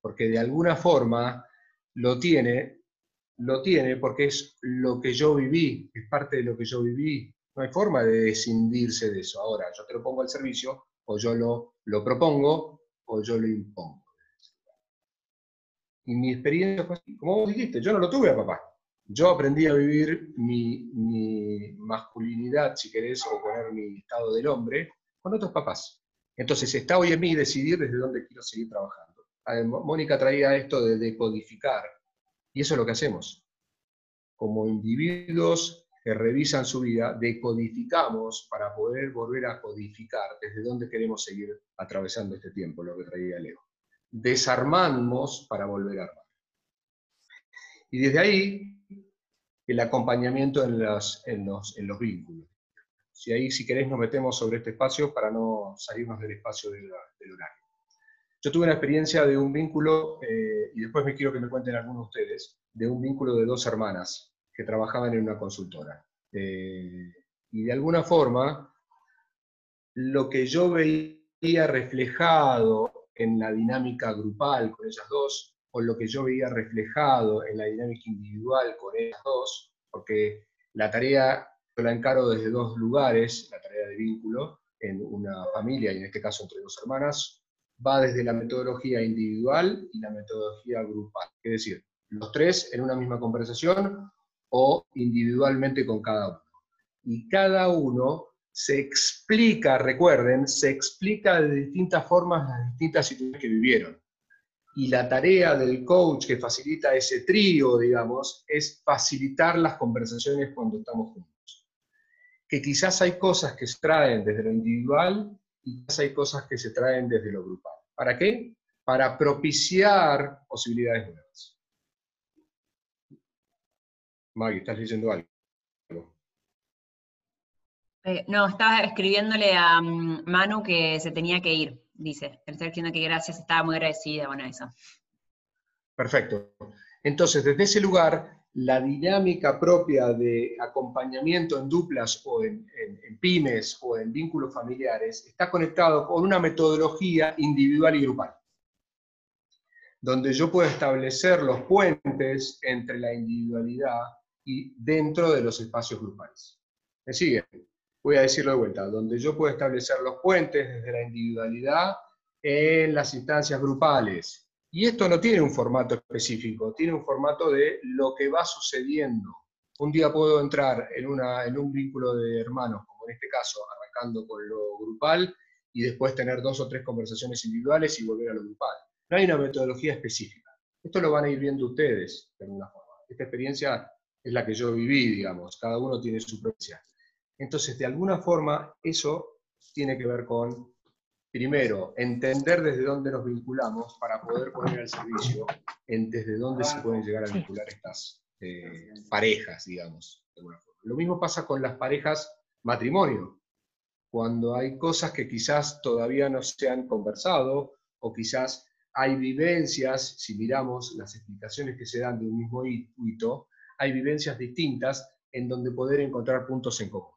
porque de alguna forma lo tiene lo tiene porque es lo que yo viví, es parte de lo que yo viví. No hay forma de descindirse de eso. Ahora, yo te lo pongo al servicio, o yo lo, lo propongo, o yo lo impongo. Y mi experiencia fue así. Como vos dijiste, yo no lo tuve a papá. Yo aprendí a vivir mi, mi masculinidad, si querés, o poner mi estado del hombre, con otros papás. Entonces está hoy en mí decidir desde dónde quiero seguir trabajando. Mónica traía esto de decodificar y eso es lo que hacemos. Como individuos que revisan su vida, decodificamos para poder volver a codificar desde dónde queremos seguir atravesando este tiempo, lo que traía Leo. Desarmamos para volver a armar. Y desde ahí, el acompañamiento en los, vínculos. Si ahí, si queréis, nos metemos sobre este espacio para no salirnos del espacio del horario. Yo tuve una experiencia de un vínculo, eh, y después me quiero que me cuenten algunos de ustedes, de un vínculo de dos hermanas que trabajaban en una consultora. Eh, y de alguna forma, lo que yo veía reflejado en la dinámica grupal con ellas dos, o lo que yo veía reflejado en la dinámica individual con ellas dos, porque la tarea yo la encaro desde dos lugares, la tarea de vínculo en una familia, y en este caso entre dos hermanas, va desde la metodología individual y la metodología grupal. Es decir, los tres en una misma conversación o individualmente con cada uno. Y cada uno se explica, recuerden, se explica de distintas formas las distintas situaciones que vivieron. Y la tarea del coach que facilita ese trío, digamos, es facilitar las conversaciones cuando estamos juntos. Que quizás hay cosas que se traen desde lo individual y hay cosas que se traen desde lo grupal. ¿Para qué? Para propiciar posibilidades nuevas. Maggie, ¿estás leyendo algo? Eh, no, estaba escribiéndole a mm, Manu que se tenía que ir, dice. Diciendo que gracias, estaba muy agradecida, bueno, eso. Perfecto. Entonces, desde ese lugar, la dinámica propia de acompañamiento en duplas o en, pymes o en vínculos familiares está conectado con una metodología individual y grupal, donde yo puedo establecer los puentes entre la individualidad y dentro de los espacios grupales. ¿Me siguen? Voy a decirlo de vuelta, donde yo puedo establecer los puentes desde la individualidad en las instancias grupales Y esto no tiene un formato específico, tiene un formato de lo que va sucediendo. Un día puedo entrar en, una, en un vínculo de hermanos, como en este caso, arrancando con lo grupal, y después tener dos o tres conversaciones individuales y volver a lo grupal. No hay una metodología específica. Esto lo van a ir viendo ustedes, de alguna forma. Esta experiencia es la que yo viví, digamos, cada uno tiene su propia. Entonces, de alguna forma, eso tiene que ver con, primero, entender desde dónde nos vinculamos para poder poner al servicio en desde dónde se pueden llegar a vincular estas eh, parejas, digamos. Lo mismo pasa con las parejas matrimonio. Cuando hay cosas que quizás todavía no se han conversado o quizás hay vivencias, si miramos las explicaciones que se dan de un mismo hito, hay vivencias distintas en donde poder encontrar puntos en común.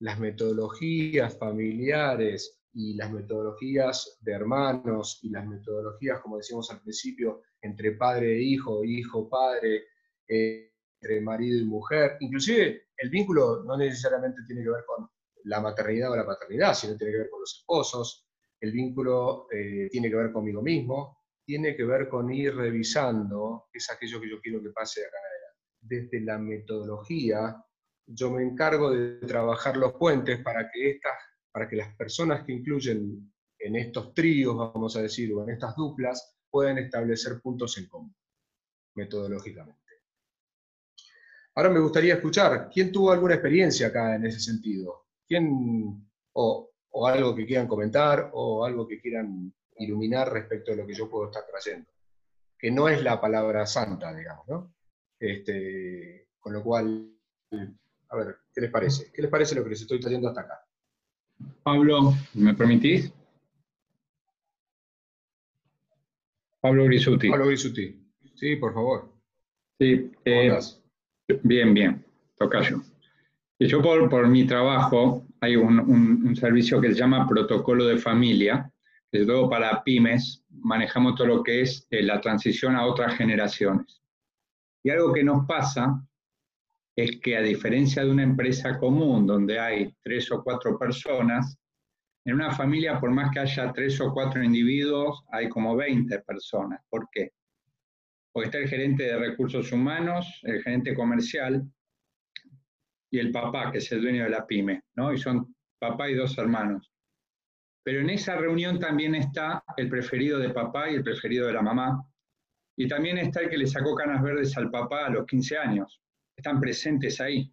Las metodologías familiares y las metodologías de hermanos y las metodologías, como decíamos al principio, entre padre e hijo, hijo-padre, eh, entre marido y mujer, inclusive el vínculo no necesariamente tiene que ver con la maternidad o la paternidad, sino tiene que ver con los esposos, el vínculo eh, tiene que ver conmigo mismo, tiene que ver con ir revisando, es aquello que yo quiero que pase acá desde la metodología, yo me encargo de trabajar los puentes para que, estas, para que las personas que incluyen en estos tríos, vamos a decir, o en estas duplas, puedan establecer puntos en común, metodológicamente. Ahora me gustaría escuchar, ¿quién tuvo alguna experiencia acá en ese sentido? ¿Quién, o, o algo que quieran comentar, o algo que quieran iluminar respecto de lo que yo puedo estar trayendo? Que no es la palabra santa, digamos, ¿no? Este, con lo cual, a ver, ¿qué les parece? ¿Qué les parece lo que les estoy trayendo hasta acá? Pablo, ¿me permitís? Pablo Grisuti. Pablo Grisuti. Sí, por favor. Sí, eh, bien, bien, tocayo. Y yo por, por, mi trabajo hay un, un, servicio que se llama Protocolo de Familia, es todo para pymes, manejamos todo lo que es eh, la transición a otras generaciones. Y algo que nos pasa es que a diferencia de una empresa común donde hay tres o cuatro personas, en una familia, por más que haya tres o cuatro individuos, hay como 20 personas. ¿Por qué? Porque está el gerente de recursos humanos, el gerente comercial y el papá, que es el dueño de la pyme, ¿no? Y son papá y dos hermanos. Pero en esa reunión también está el preferido de papá y el preferido de la mamá, y también está el que le sacó canas verdes al papá a los 15 años. Están presentes ahí.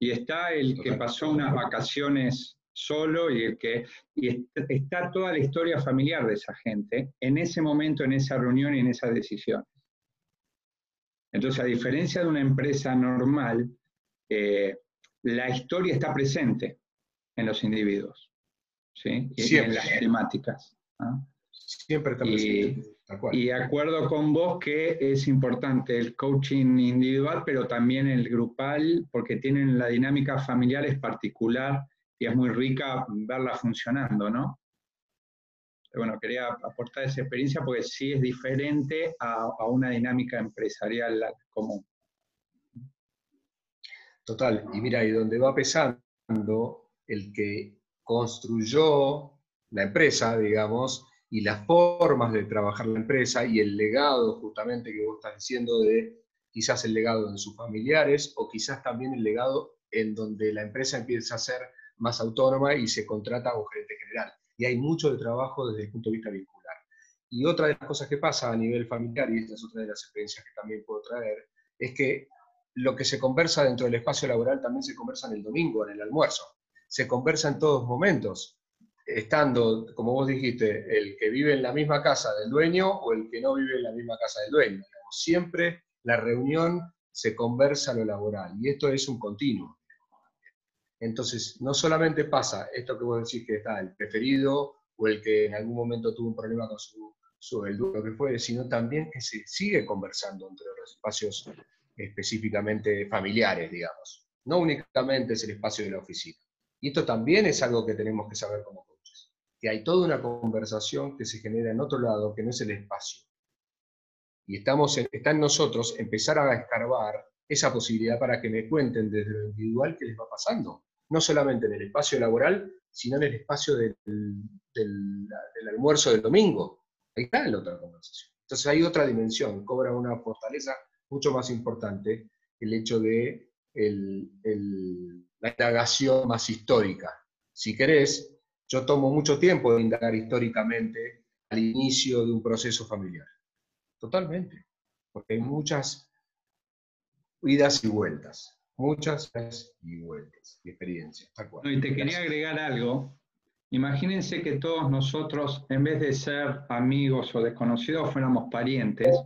Y está el que pasó unas vacaciones solo y el que y está toda la historia familiar de esa gente en ese momento, en esa reunión y en esas decisiones. Entonces, a diferencia de una empresa normal, eh, la historia está presente en los individuos, ¿sí? Y en las temáticas. Siempre está presente. Y acuerdo con vos que es importante el coaching individual, pero también el grupal, porque tienen la dinámica familiar es particular y es muy rica verla funcionando, ¿no? Bueno, quería aportar esa experiencia porque sí es diferente a, a una dinámica empresarial común. Total, y mira, y donde va pesando el que construyó la empresa, digamos, y las formas de trabajar la empresa y el legado justamente que vos estás diciendo de quizás el legado de sus familiares o quizás también el legado en donde la empresa empieza a ser más autónoma y se contrata a un gerente general. Y hay mucho de trabajo desde el punto de vista vincular. Y otra de las cosas que pasa a nivel familiar, y esta es otra de las experiencias que también puedo traer, es que lo que se conversa dentro del espacio laboral también se conversa en el domingo, en el almuerzo. Se conversa en todos momentos estando, como vos dijiste, el que vive en la misma casa del dueño o el que no vive en la misma casa del dueño. Siempre la reunión se conversa lo laboral y esto es un continuo. Entonces, no solamente pasa esto que vos decís que está el preferido o el que en algún momento tuvo un problema con su, su el que fue, sino también que se sigue conversando entre los espacios específicamente familiares, digamos. No únicamente es el espacio de la oficina. Y esto también es algo que tenemos que saber como que hay toda una conversación que se genera en otro lado, que no es el espacio. Y estamos está en nosotros empezar a escarbar esa posibilidad para que me cuenten desde lo individual qué les va pasando. No solamente en el espacio laboral, sino en el espacio del, almuerzo del domingo. Ahí está la otra conversación. Entonces hay otra dimensión, cobra una fortaleza mucho más importante el hecho de la indagación más histórica. Si querés, yo tomo mucho tiempo de indagar históricamente al inicio de un proceso familiar. Totalmente. Porque hay muchas idas y vueltas. Muchas idas y vueltas y experiencias. y te quería agregar algo. Imagínense que todos nosotros, en vez de ser amigos o desconocidos, fuéramos parientes.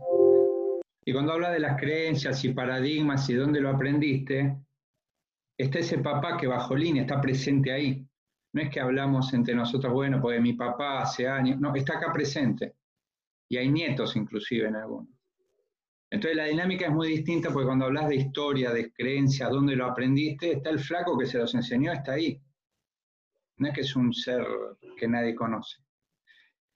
Y cuando habla de las creencias y paradigmas y dónde lo aprendiste, está ese papá que bajo línea está presente ahí. No es que hablamos entre nosotros, bueno, porque mi papá hace años, no, está acá presente. Y hay nietos inclusive en algunos. Entonces la dinámica es muy distinta porque cuando hablas de historia, de creencias, dónde lo aprendiste, está el flaco que se los enseñó, está ahí. No es que es un ser que nadie conoce.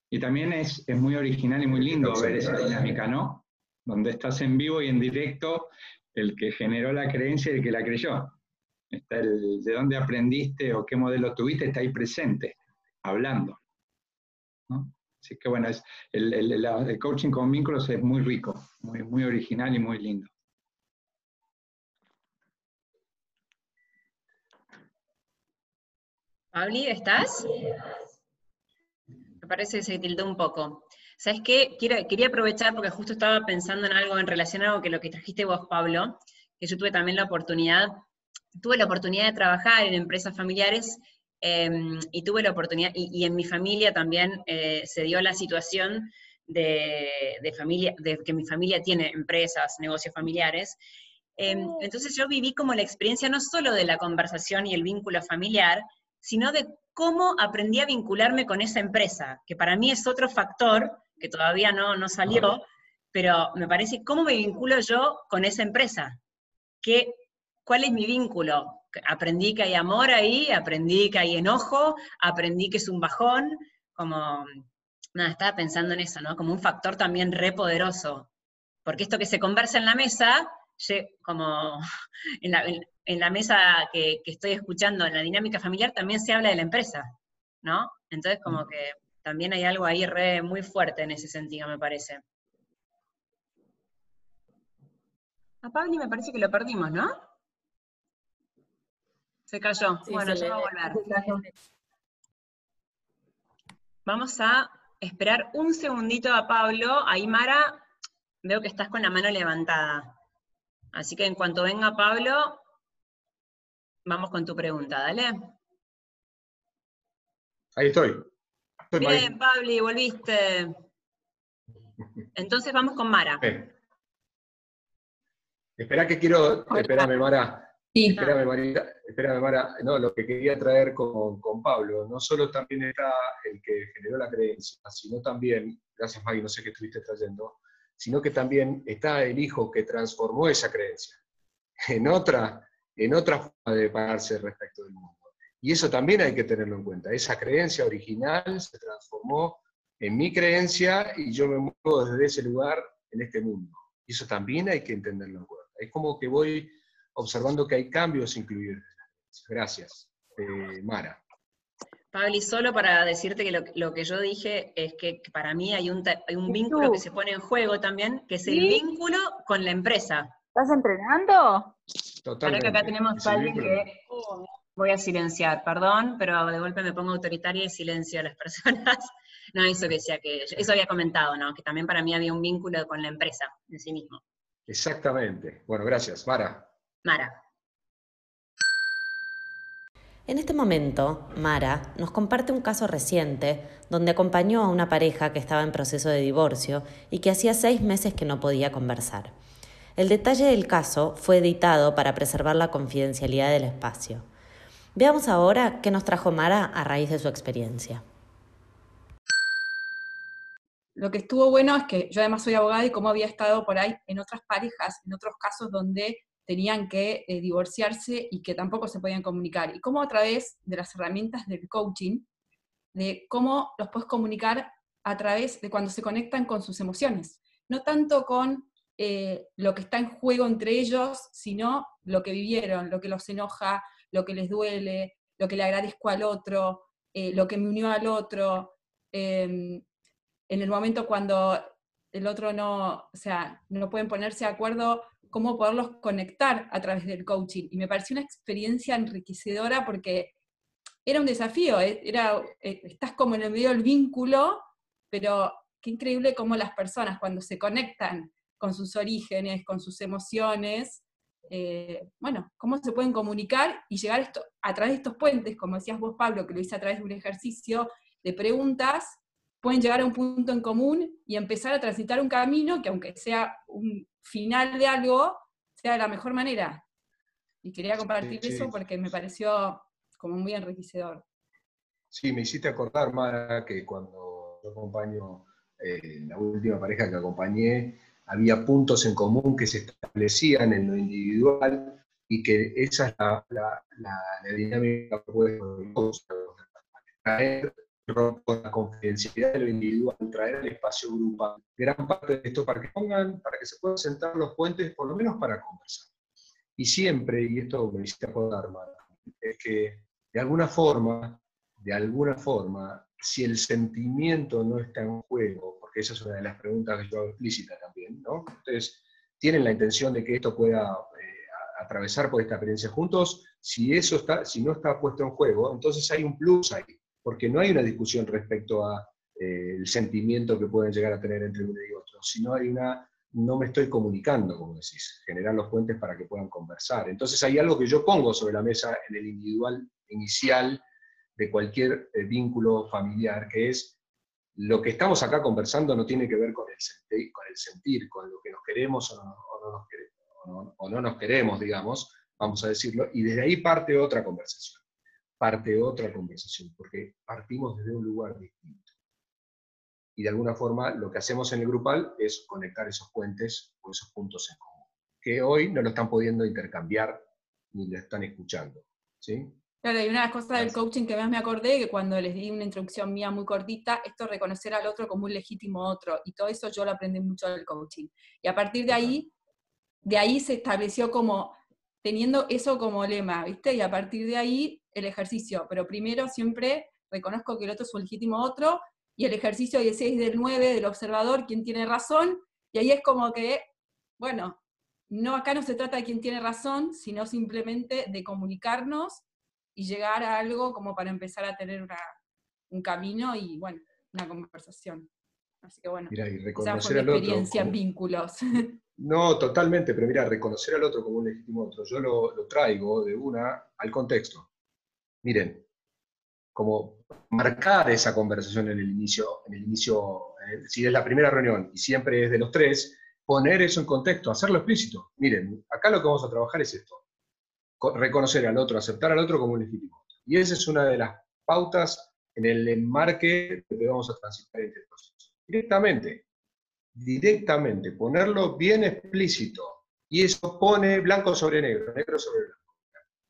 Y también es, es muy original y muy lindo ver esa dinámica, ¿no? Donde estás en vivo y en directo, el que generó la creencia y el que la creyó. Está el de dónde aprendiste o qué modelo tuviste, está ahí presente, hablando. Así que bueno, es, el, coaching con vínculos es muy rico, muy, muy original y muy lindo. Pabli, ¿estás? Me parece que se tildó un poco. ¿Sabes qué? quería aprovechar porque justo estaba pensando en algo en relación a algo que lo que trajiste vos, Pablo, que yo tuve también la oportunidad tuve la oportunidad de trabajar en empresas familiares em, y tuve la oportunidad, y, en mi familia también eh, se dio la situación de, familia, de que mi familia tiene empresas, negocios familiares. Em, oh. entonces yo viví como la experiencia no solo de la conversación y el vínculo familiar, sino de cómo aprendí a vincularme con esa empresa, que para mí es otro factor que todavía no, no salió, pero me parece cómo me vinculo yo con esa empresa. ¿Qué, ¿Cuál es mi vínculo? Aprendí que hay amor ahí, aprendí que hay enojo, aprendí que es un bajón, como, nada, estaba pensando en eso, ¿no? Como un factor también re poderoso. Porque esto que se conversa en la mesa, como (laughs) en la, mesa que, estoy escuchando, en la dinámica familiar, también se habla de la empresa, ¿no? Entonces como que también hay algo ahí re muy fuerte en ese sentido, me parece. A Pablo me parece que lo perdimos, ¿no? Se cayó. bueno, ya va a volver. Vamos a esperar un segundito a Pablo. Ahí, Mara, veo que estás con la mano levantada. Así que en cuanto venga Pablo, vamos con tu pregunta, dale. Ahí estoy. Bien, Pablo, volviste. Entonces vamos con Mara. Espera que quiero, espérame Mara, Espérame, Marita, espérame, Mara. No, lo que quería traer con, Pablo, no solo también está el que generó la creencia, sino también, gracias Maggie, no sé qué estuviste trayendo, sino que también está el hijo que transformó esa creencia en otra, en otra forma de pararse respecto del mundo. Y eso también hay que tenerlo en cuenta. Esa creencia original se transformó en mi creencia y yo me muevo desde ese lugar en este mundo. Y eso también hay que entenderlo en cuenta. Es como que voy observando que hay cambios incluidos. Gracias. Eh, Mara. Pablo, solo para decirte que lo, que yo dije es que para mí hay un, un vínculo que se pone en juego también, que es el vínculo con la empresa. ¿Estás entrenando? Totalmente. Ahora que acá tenemos a alguien que voy a silenciar, perdón, pero de golpe me pongo autoritaria y silencio a las (laughs) personas. No, eso que decía que, eso había comentado, ¿no? Que también para mí había un vínculo con la empresa en sí mismo. Exactamente. Bueno, gracias. Mara. Mara. En este momento, Mara nos comparte un caso reciente donde acompañó a una pareja que estaba en proceso de divorcio y que hacía seis meses que no podía conversar. El detalle del caso fue editado para preservar la confidencialidad del espacio. Veamos ahora qué nos trajo Mara a raíz de su experiencia. Lo que estuvo bueno es que yo además soy abogada y como había estado por ahí en otras parejas, en otros casos donde tenían que eh, divorciarse y que tampoco se podían comunicar. Y cómo a través de las herramientas del coaching, de cómo los puedes comunicar a través de cuando se conectan con sus emociones. No tanto con eh, lo que está en juego entre ellos, sino lo que vivieron, lo que los enoja, lo que les duele, lo que le agradezco al otro, eh, lo que me unió al otro. Em, en el momento cuando el otro no, o sea, no pueden ponerse de acuerdo, cómo poderlos conectar a través del coaching. Y me pareció una experiencia enriquecedora porque era un desafío, eh, era, eh, estás como en el medio del vínculo, pero qué increíble cómo las personas cuando se conectan con sus orígenes, con sus emociones, eh, bueno, cómo se pueden comunicar y llegar esto, a través de estos puentes, como decías vos, Pablo, que lo hice a través de un ejercicio de preguntas, pueden llegar a un punto en común y empezar a transitar un camino que aunque sea un final de algo, sea de la mejor manera. Y quería compartir eso porque me pareció como muy enriquecedor. Sí, me hiciste acordar, Mara, que cuando yo acompaño eh, la última pareja que acompañé, había puntos en común que se establecían en lo individual y que esa es la, la, dinámica que puede traer con la confidencialidad de lo individual, traer el espacio grupal. Gran parte de esto para que pongan, para que se puedan sentar los puentes, por lo menos para conversar. Y siempre, y esto me hiciste acordar, es que de alguna forma, de alguna forma, si el sentimiento no está en juego, porque esa es una de las preguntas que yo hago explícita también, ¿no? Ustedes tienen la intención de que esto pueda eh, atravesar por esta experiencia juntos, si eso está, si no está puesto en juego, entonces hay un plus ahí, porque no hay una discusión respecto a eh, el sentimiento que pueden llegar a tener entre uno y otro, sino hay una, no me estoy comunicando, como decís, generar los puentes para que puedan conversar. Entonces hay algo que yo pongo sobre la mesa en el individual inicial de cualquier eh, vínculo familiar, que es lo que estamos acá conversando no tiene que ver con el, con, el sentir, con lo que nos queremos, o no nos queremos, digamos, vamos a decirlo, y desde ahí parte otra conversación, parte otra conversación, porque partimos desde un lugar distinto. Y de alguna forma lo que hacemos en el grupal es conectar esos puentes o esos puntos en común, que hoy no lo están pudiendo intercambiar ni lo están escuchando. ¿sí? Claro, y una de las cosas del coaching que más me acordé, que cuando les di una introducción mía muy cortita, esto reconocer al otro como un legítimo otro, y todo eso yo lo aprendí mucho del coaching. Y a partir de ahí, de ahí se estableció como, teniendo eso como lema, ¿viste? Y a partir de ahí, el ejercicio. Pero primero siempre reconozco que el otro es un legítimo otro, y el ejercicio 16 del 9 del observador, quién tiene razón, y ahí es como que, bueno, no acá no se trata de quién tiene razón, sino simplemente de comunicarnos y llegar a algo como para empezar a tener un camino y, bueno, una conversación. Así que bueno, mira, y reconocer esa experiencia en vínculos. (laughs) No, totalmente, pero mira, reconocer al otro como un legítimo otro, yo lo, traigo de una al contexto. Miren, como marcar esa conversación en el inicio, en el inicio, eh, si es la primera reunión y siempre es de los tres, poner eso en contexto, hacerlo explícito. Miren, acá lo que vamos a trabajar es esto reconocer al otro, aceptar al otro como un legítimo. Y esa es una de las pautas en el enmarque que vamos a transitar entre el proceso. Directamente, directamente, ponerlo bien explícito. Y eso pone blanco sobre negro, negro sobre blanco.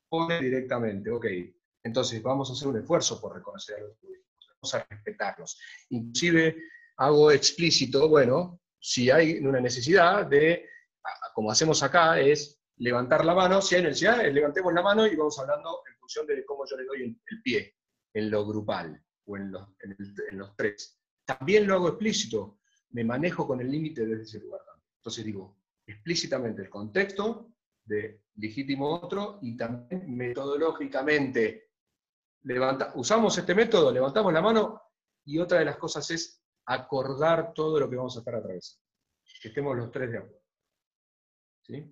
Pone directamente, ok. Entonces vamos a hacer un esfuerzo por reconocer a los vamos a respetarlos. Inclusive hago explícito, bueno, si hay una necesidad de, como hacemos acá, es levantar la mano, si hay necesidad, levantemos la mano y vamos hablando en función de cómo yo le doy el, pie en lo grupal o en en, los, tres. También lo hago explícito, me manejo con el límite desde ese lugar Entonces digo explícitamente el contexto de legítimo otro y también metodológicamente levanta, usamos este método, levantamos la mano y otra de las cosas es acordar todo lo que vamos a estar atravesando. Que estemos los tres de acuerdo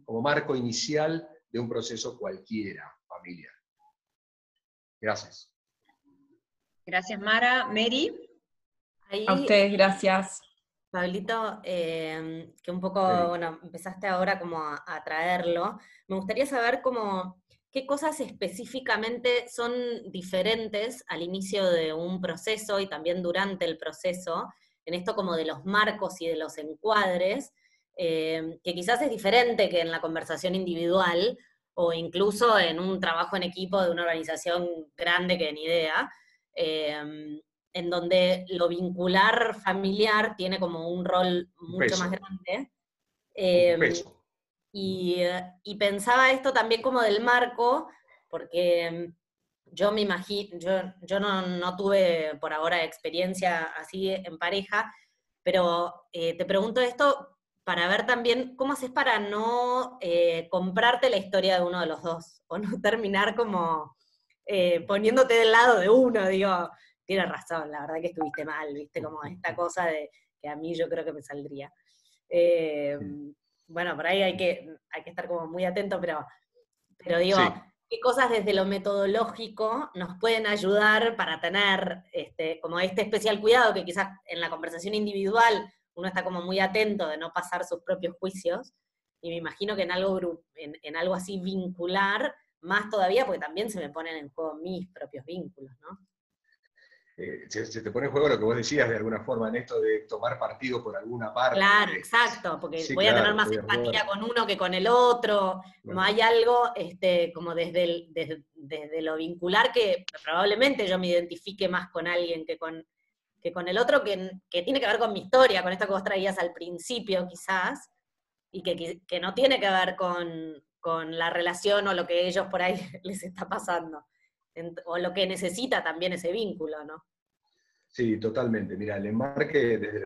como marco inicial de un proceso cualquiera, familiar. Gracias. Gracias, Mara. Mary. A ustedes, gracias. Pablito, em, que un poco, bueno, empezaste ahora como a, traerlo. Me gustaría saber cómo, qué cosas específicamente son diferentes al inicio de un proceso y también durante el proceso, en esto como de los marcos y de los encuadres, eh, que quizás es diferente que en la conversación individual o incluso en un trabajo en equipo de una organización grande que ni idea, eh, en donde lo vincular familiar tiene como un rol mucho más grande. Eh, y, y, pensaba esto también como del marco, porque yo me imagino, yo, yo no, no, tuve por ahora experiencia así en pareja, pero eh, te pregunto esto para ver también cómo haces para no eh, comprarte la historia de uno de los dos, o no terminar como eh, poniéndote del lado de uno, digo, tienes razón, la verdad que estuviste mal, viste, como esta cosa de que a mí yo creo que me saldría. bueno, por ahí hay que, hay que estar como muy atento, pero, pero digo, qué cosas desde lo metodológico nos pueden ayudar para tener este, como este especial cuidado que quizás en la conversación individual uno está como muy atento de no pasar sus propios juicios, y me imagino que en algo, en, algo así vincular, más todavía, porque también se me ponen en juego mis propios vínculos, ¿no? Eh, se, te pone en juego lo que vos decías de alguna forma en esto de tomar partido por alguna parte. Claro, exacto, porque voy a tener más empatía con uno que con el otro. No hay algo este, como desde, desde, lo vincular que probablemente yo me identifique más con alguien que con, que con el otro, que, tiene que ver con mi historia, con esto que vos traías al principio quizás, y que, que no tiene que ver con, con la relación o lo que ellos por ahí (laughs) les está pasando o lo que necesita también ese vínculo, ¿no? Sí, totalmente. Mira, el enmarque desde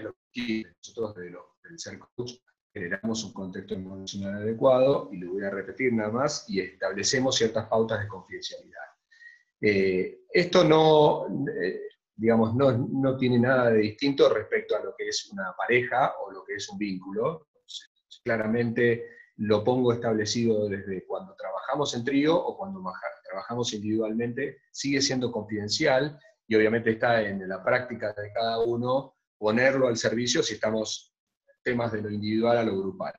los que nosotros desde el ser coach generamos un contexto emocional adecuado, y lo voy a repetir nada más, y establecemos ciertas pautas de confidencialidad. Eh, esto no, eh, digamos, no, no, tiene nada de distinto respecto a lo que es una pareja o lo que es un vínculo. Claramente lo pongo establecido desde cuando trabajamos en trío o cuando trabajamos individualmente, sigue siendo confidencial y obviamente está en la práctica de cada uno ponerlo al servicio si estamos temas de lo individual a lo grupal.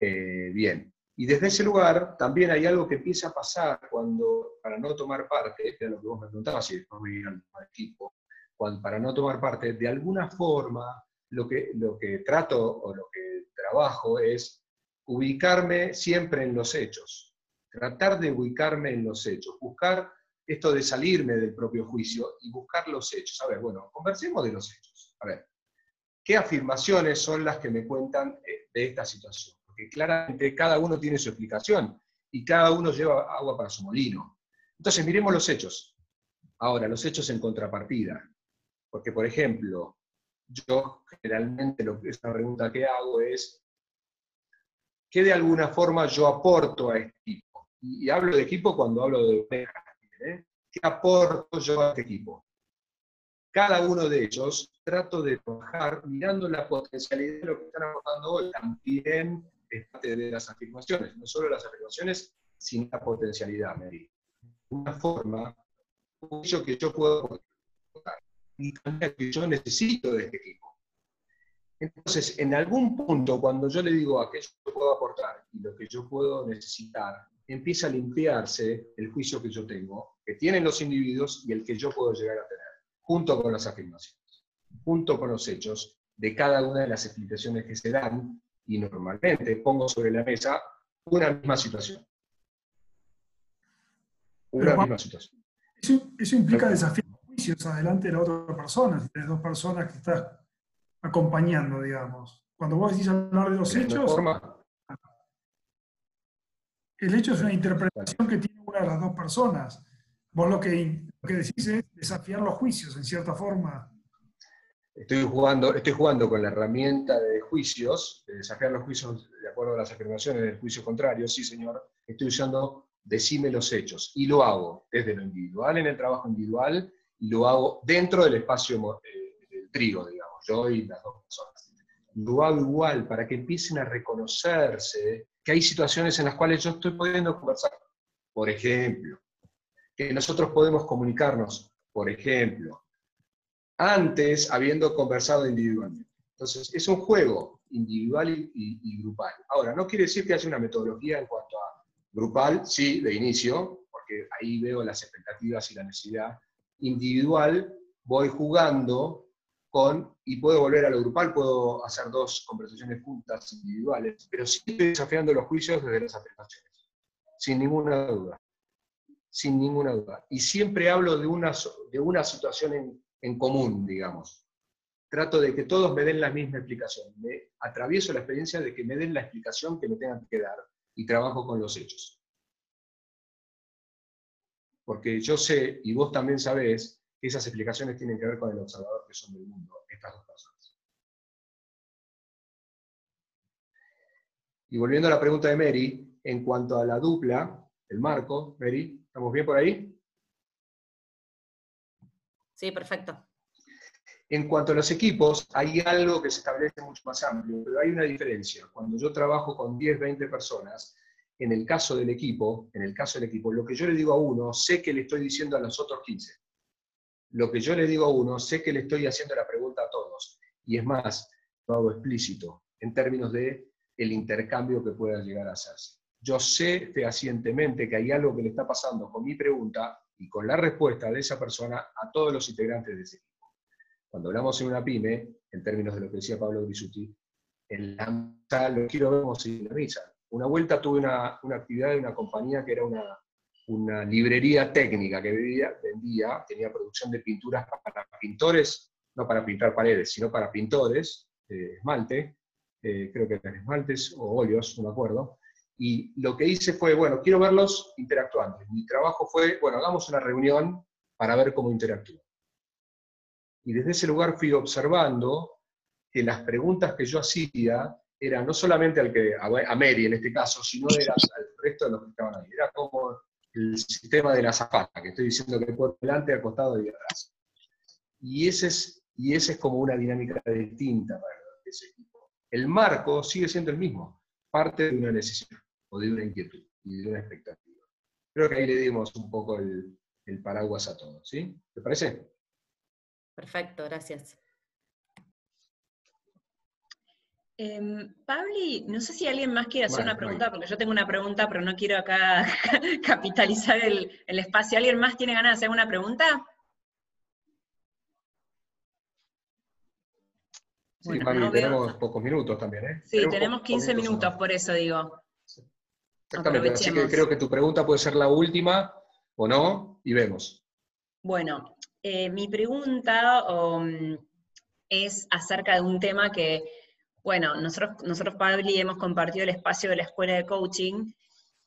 Eh, bien, y desde ese lugar también hay algo que empieza a pasar cuando, para no tomar parte, de lo que vos me preguntabas, si después ir al, equipo, cuando, para no tomar parte, de alguna forma lo que, lo que trato o lo que trabajo es ubicarme siempre en los hechos, tratar de ubicarme en los hechos, buscar esto de salirme del propio juicio y buscar los hechos. A ver, bueno, conversemos de los hechos. A ver, ¿qué afirmaciones son las que me cuentan eh, de esta situación? Porque claramente cada uno tiene su explicación y cada uno lleva agua para su molino. Entonces, miremos los hechos. Ahora, los hechos en contrapartida. Porque, por ejemplo, yo generalmente lo que esta pregunta que hago es, ¿qué de alguna forma yo aporto a este? Y, hablo de equipo cuando hablo de ¿eh? ¿Qué aporto yo a este equipo? Cada uno de ellos trato de trabajar mirando la potencialidad de lo que están aportando hoy. También es parte de las afirmaciones, no solo las afirmaciones, sino la potencialidad, Mary. Una forma, hecho que yo puedo aportar y que yo necesito de este equipo. Entonces, en algún punto, cuando yo le digo a qué yo puedo aportar y lo que yo puedo necesitar, empieza a limpiarse el juicio que yo tengo, que tienen los individuos y el que yo puedo llegar a tener, junto con las afirmaciones, junto con los hechos de cada una de las explicaciones que se dan, y normalmente pongo sobre la mesa una misma situación. Una misma situación. Eso, implica desafiar los juicios adelante de la otra persona, si tienes dos personas que estás acompañando, digamos. Cuando vos decís hablar de los hechos, el hecho es una interpretación que tiene una de las dos personas. Vos lo que, decís es desafiar los juicios, en cierta forma. Estoy jugando, estoy jugando con la herramienta de juicios, de desafiar los juicios de acuerdo a las afirmaciones del juicio contrario, sí señor, estoy usando decime los hechos, y lo hago desde lo individual en el trabajo individual, y lo hago dentro del espacio eh, del trigo, digamos yo y las dos personas. Lo hago igual para que empiecen a reconocerse que hay situaciones en las cuales yo estoy pudiendo conversar. Por ejemplo, que nosotros podemos comunicarnos, por ejemplo, antes habiendo conversado individualmente. Entonces, es un juego individual y, grupal. Ahora, no quiere decir que haya una metodología en cuanto a grupal, sí, de inicio, porque ahí veo las expectativas y la necesidad. Individual, voy jugando y puedo volver a lo grupal, puedo hacer dos conversaciones juntas individuales, pero siempre desafiando los juicios desde las afirmaciones, sin ninguna duda, sin ninguna duda. Y siempre hablo de una, de una situación en, en común, digamos. Trato de que todos me den la misma explicación. Me atravieso la experiencia de que me den la explicación que me tengan que dar y trabajo con los hechos. Porque yo sé, y vos también sabés, esas explicaciones tienen que ver con el observador que son del mundo, estas dos personas. Y volviendo a la pregunta de Mary, en cuanto a la dupla, el marco, Mary, ¿estamos bien por ahí? Sí, perfecto. En cuanto a los equipos, hay algo que se establece mucho más amplio, pero hay una diferencia. Cuando yo trabajo con 10, 20 personas, en el caso del equipo, en el caso del equipo, lo que yo le digo a uno, sé que le estoy diciendo a los otros 15. Lo que yo le digo a uno, sé que le estoy haciendo la pregunta a todos. Y es más, lo hago explícito en términos de el intercambio que pueda llegar a hacerse. Yo sé fehacientemente que hay algo que le está pasando con mi pregunta y con la respuesta de esa persona a todos los integrantes de ese equipo. Cuando hablamos en una pyme, en términos de lo que decía Pablo Grisuti, en la mesa lo quiero ver en la misa. Una vuelta tuve una, actividad de una compañía que era una, una librería técnica que vendía, vendía, tenía producción de pinturas para pintores, no para pintar paredes, sino para pintores, de esmalte, eh, creo que eran esmaltes o óleos, no me acuerdo. Y lo que hice fue, bueno, quiero verlos interactuando. Mi trabajo fue, bueno, hagamos una reunión para ver cómo interactúan. Y desde ese lugar fui observando que las preguntas que yo hacía eran no solamente al que, a Mary en este caso, sino era al resto de los que estaban ahí. Era como el sistema de la zapata, que estoy diciendo que por delante, acostado y atrás. Y ese es, y ese es como una dinámica distinta para ese equipo. El marco sigue siendo el mismo, parte de una necesidad, o de una inquietud, y de una expectativa. Creo que ahí le dimos un poco el, el paraguas a todos, ¿sí? ¿Te parece? Perfecto, gracias. Eh, Pabli, no sé si alguien más quiere hacer una pregunta, porque yo tengo una pregunta, pero no quiero acá (laughs) capitalizar el, espacio. ¿Alguien más tiene ganas de hacer una pregunta? Sí, tenemos pocos minutos también, ¿eh? Sí, tenemos 15 minutos, por eso digo. Exactamente, así que creo que tu pregunta puede ser la última o no, y vemos. Bueno, eh, mi pregunta mm, es acerca de un tema que, bueno, nosotros, nosotros, Pabli, hemos compartido el espacio de la escuela de coaching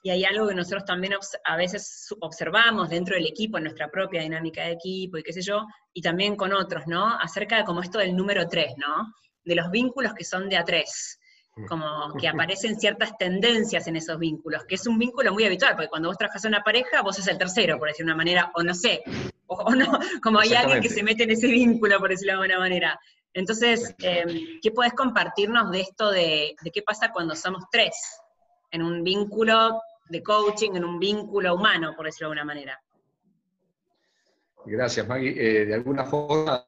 y hay algo que nosotros también a veces observamos dentro del equipo, en nuestra propia dinámica de equipo y qué sé yo, y también con otros, ¿no? Acerca de como esto del número 3, ¿no? De los vínculos que son de a 3 como que aparecen ciertas tendencias en esos vínculos, que es un vínculo muy habitual, porque cuando vos trabajas en una pareja, vos sos el tercero, por decir de una manera, o no sé, o, no, como hay alguien que se mete en ese vínculo, por decirlo de alguna manera. Entonces, em, ¿qué podés compartirnos de esto de, qué pasa cuando somos tres en un vínculo de coaching, en un vínculo humano, por decirlo de alguna manera? Gracias, Maggie. Eh, de alguna forma,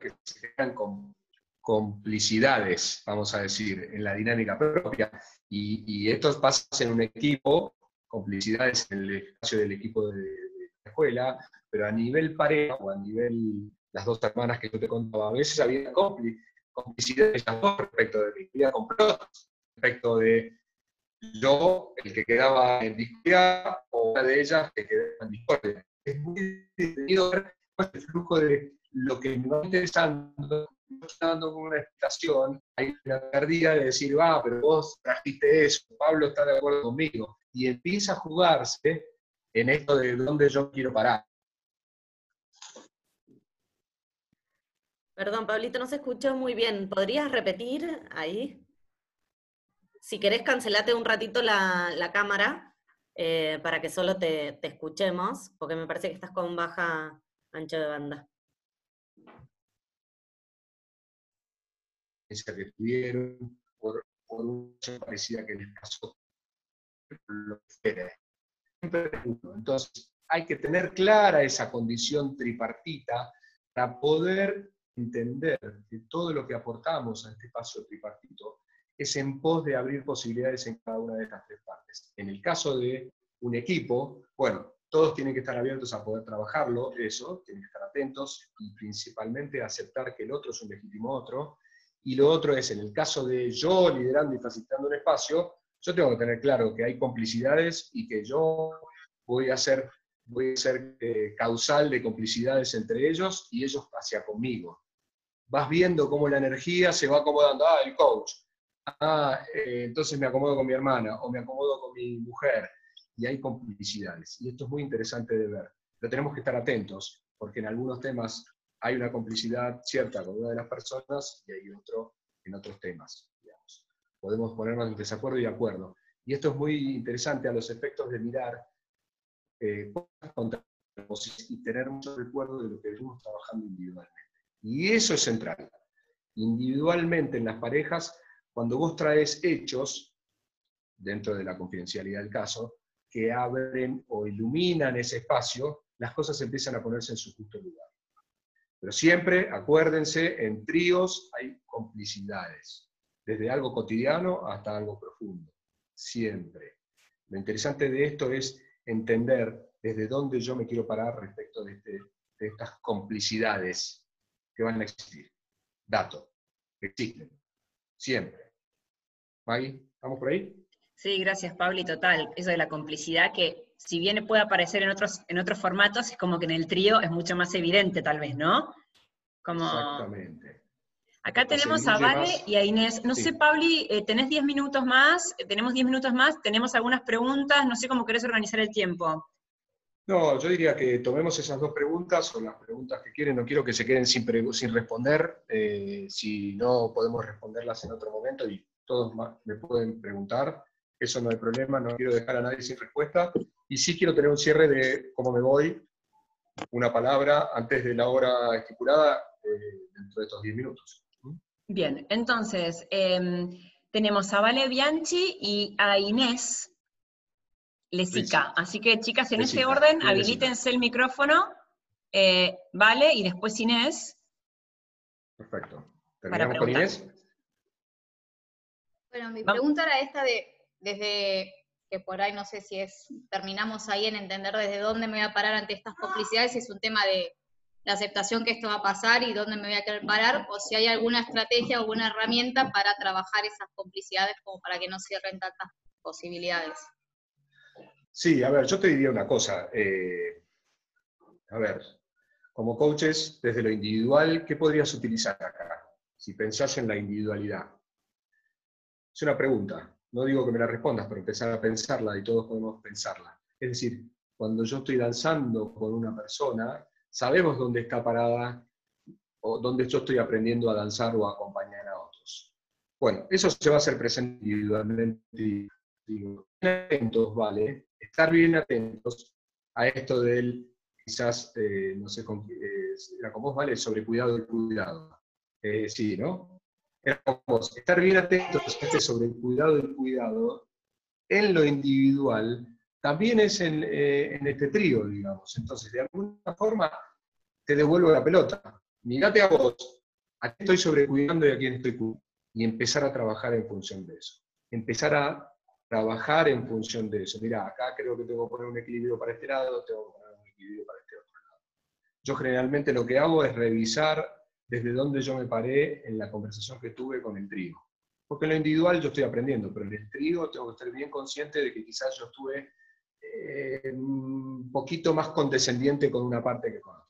que se quedan con complicidades, vamos a decir, en la dinámica propia. Y, esto pasa en un equipo, complicidades en el espacio del equipo de, la escuela, pero a nivel pareja o a nivel las dos hermanas que yo te contaba, a veces había complicidades respecto de mi vida con respecto de yo, el que quedaba en discordia, o una de ellas que quedaba en discordia. Es muy divertido ver el flujo de lo que me va interesando dando una explicación, hay una pérdida de decir, va, pero vos trajiste eso, Pablo está de acuerdo conmigo, y empieza a jugarse en esto de dónde yo quiero parar. Perdón, Pablito, no se escuchó muy bien. ¿Podrías repetir ahí? Si querés, cancelate un ratito la, cámara eh, para que solo te, te escuchemos, porque me parece que estás con baja ancho de banda. que tuvieron por, por una parecida que les pasó Entonces, hay que tener clara esa condición tripartita para poder entender que todo lo que aportamos a este espacio tripartito es en pos de abrir posibilidades en cada una de estas tres partes. En el caso de un equipo, bueno, todos tienen que estar abiertos a poder trabajarlo, eso, tienen que estar atentos y principalmente aceptar que el otro es un legítimo otro, y lo otro es, en el caso de yo liderando y facilitando un espacio, yo tengo que tener claro que hay complicidades y que yo voy a ser, voy a ser eh, causal de complicidades entre ellos y ellos hacia conmigo. Vas viendo cómo la energía se va acomodando. Ah, el coach. Ah, eh, entonces me acomodo con mi hermana o me acomodo con mi mujer. Y hay complicidades. Y esto es muy interesante de ver. Pero tenemos que estar atentos porque en algunos temas hay una complicidad cierta con una de las personas y hay otro en otros temas. Podemos ponernos en desacuerdo y acuerdo. Y esto es muy interesante a los efectos de mirar eh, y tener mucho recuerdo de lo que venimos trabajando individualmente. Y eso es central. Individualmente en las parejas, cuando vos traes hechos, dentro de la confidencialidad del caso, que abren o iluminan ese espacio, las cosas empiezan a ponerse en su justo lugar. Pero siempre, acuérdense, en tríos hay complicidades, desde algo cotidiano hasta algo profundo, siempre. Lo interesante de esto es entender desde dónde yo me quiero parar respecto de, este, estas complicidades que van a existir. Dato, existen, siempre. Maggie, ¿estamos por ahí? Sí, gracias, Pablo, y total. Eso de la complicidad que si bien puede aparecer en otros, en otros formatos, es como que en el trío es mucho más evidente, tal vez, ¿no? Como... Exactamente. Acá tenemos a Vale y a Inés. No sé, Pauli, eh, ¿tenés 10 minutos más? ¿Tenemos 10 minutos más? ¿Tenemos algunas preguntas? No sé cómo querés organizar el tiempo. No, yo diría que tomemos esas dos preguntas o las preguntas que quieren. No quiero que se queden sin, sin responder. Eh, si no podemos responderlas en otro momento y todos me pueden preguntar, eso no hay problema. No quiero dejar a nadie sin respuesta. Y sí quiero tener un cierre de cómo me voy, una palabra antes de la hora estipulada eh, dentro de estos 10 minutos. Bien, entonces em, tenemos a Vale Bianchi y a Inés Lesica. Así que chicas, en ese orden, habilítense el micrófono. Eh, vale, y después Inés. Perfecto. ¿Terminamos con Inés? Bueno, mi pregunta era esta de, desde que por ahí no sé si es, terminamos ahí en entender desde dónde me voy a parar ante estas complicidades, si es un tema de la aceptación que esto va a pasar y dónde me voy a querer parar, o si hay alguna estrategia o alguna herramienta para trabajar esas complicidades como para que no cierren tantas posibilidades. Sí, a ver, yo te diría una cosa. Eh, a ver, como coaches, desde lo individual, ¿qué podrías utilizar acá? Si pensás en la individualidad. Es una pregunta. No digo que me la respondas, pero empezar a pensarla y todos podemos pensarla. Es decir, cuando yo estoy danzando con una persona, sabemos dónde está parada o dónde yo estoy aprendiendo a danzar o a acompañar a otros. Bueno, eso se va a hacer presente individualmente. Digo, atentos, ¿vale? Estar bien atentos a esto del, quizás, eh, no sé, eh, era con vos, ¿vale? Sobre cuidado cuidado. Eh, sí, ¿no? estar bien atentos este sobre el cuidado del cuidado en lo individual también es eh, en, este trío, digamos. Entonces, de alguna forma, te devuelvo la pelota. Mirate a vos, a quién estoy sobrecuidando y a quién estoy cuidando. Y empezar a trabajar en función de eso. Empezar a trabajar en función de eso. Mira, acá creo que tengo que poner un equilibrio para este lado, tengo que poner un equilibrio para este otro lado. Yo generalmente lo que hago es revisar desde donde yo me paré en la conversación que tuve con el trigo. Porque en lo individual yo estoy aprendiendo, pero en el trigo tengo que estar bien consciente de que quizás yo estuve eh, un poquito más condescendiente con una parte que con otra.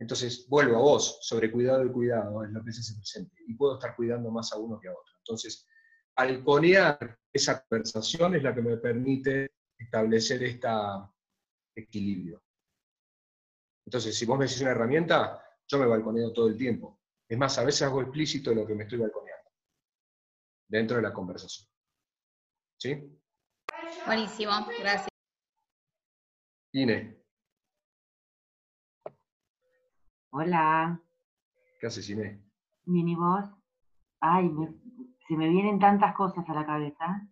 Entonces, vuelvo a vos, sobre cuidado y cuidado, es lo que se presente, y puedo estar cuidando más a uno que a otro. Entonces, balconear esa conversación es la que me permite establecer este equilibrio. Entonces, si vos me decís una herramienta, yo me balconeo todo el tiempo. Es más, a veces hago explícito lo que me estoy balconeando dentro de la conversación. ¿Sí? Buenísimo, gracias. Ine. Hola. ¿Qué haces, Ine? Bien, ¿y vos? Ay, se me vienen tantas cosas a la cabeza.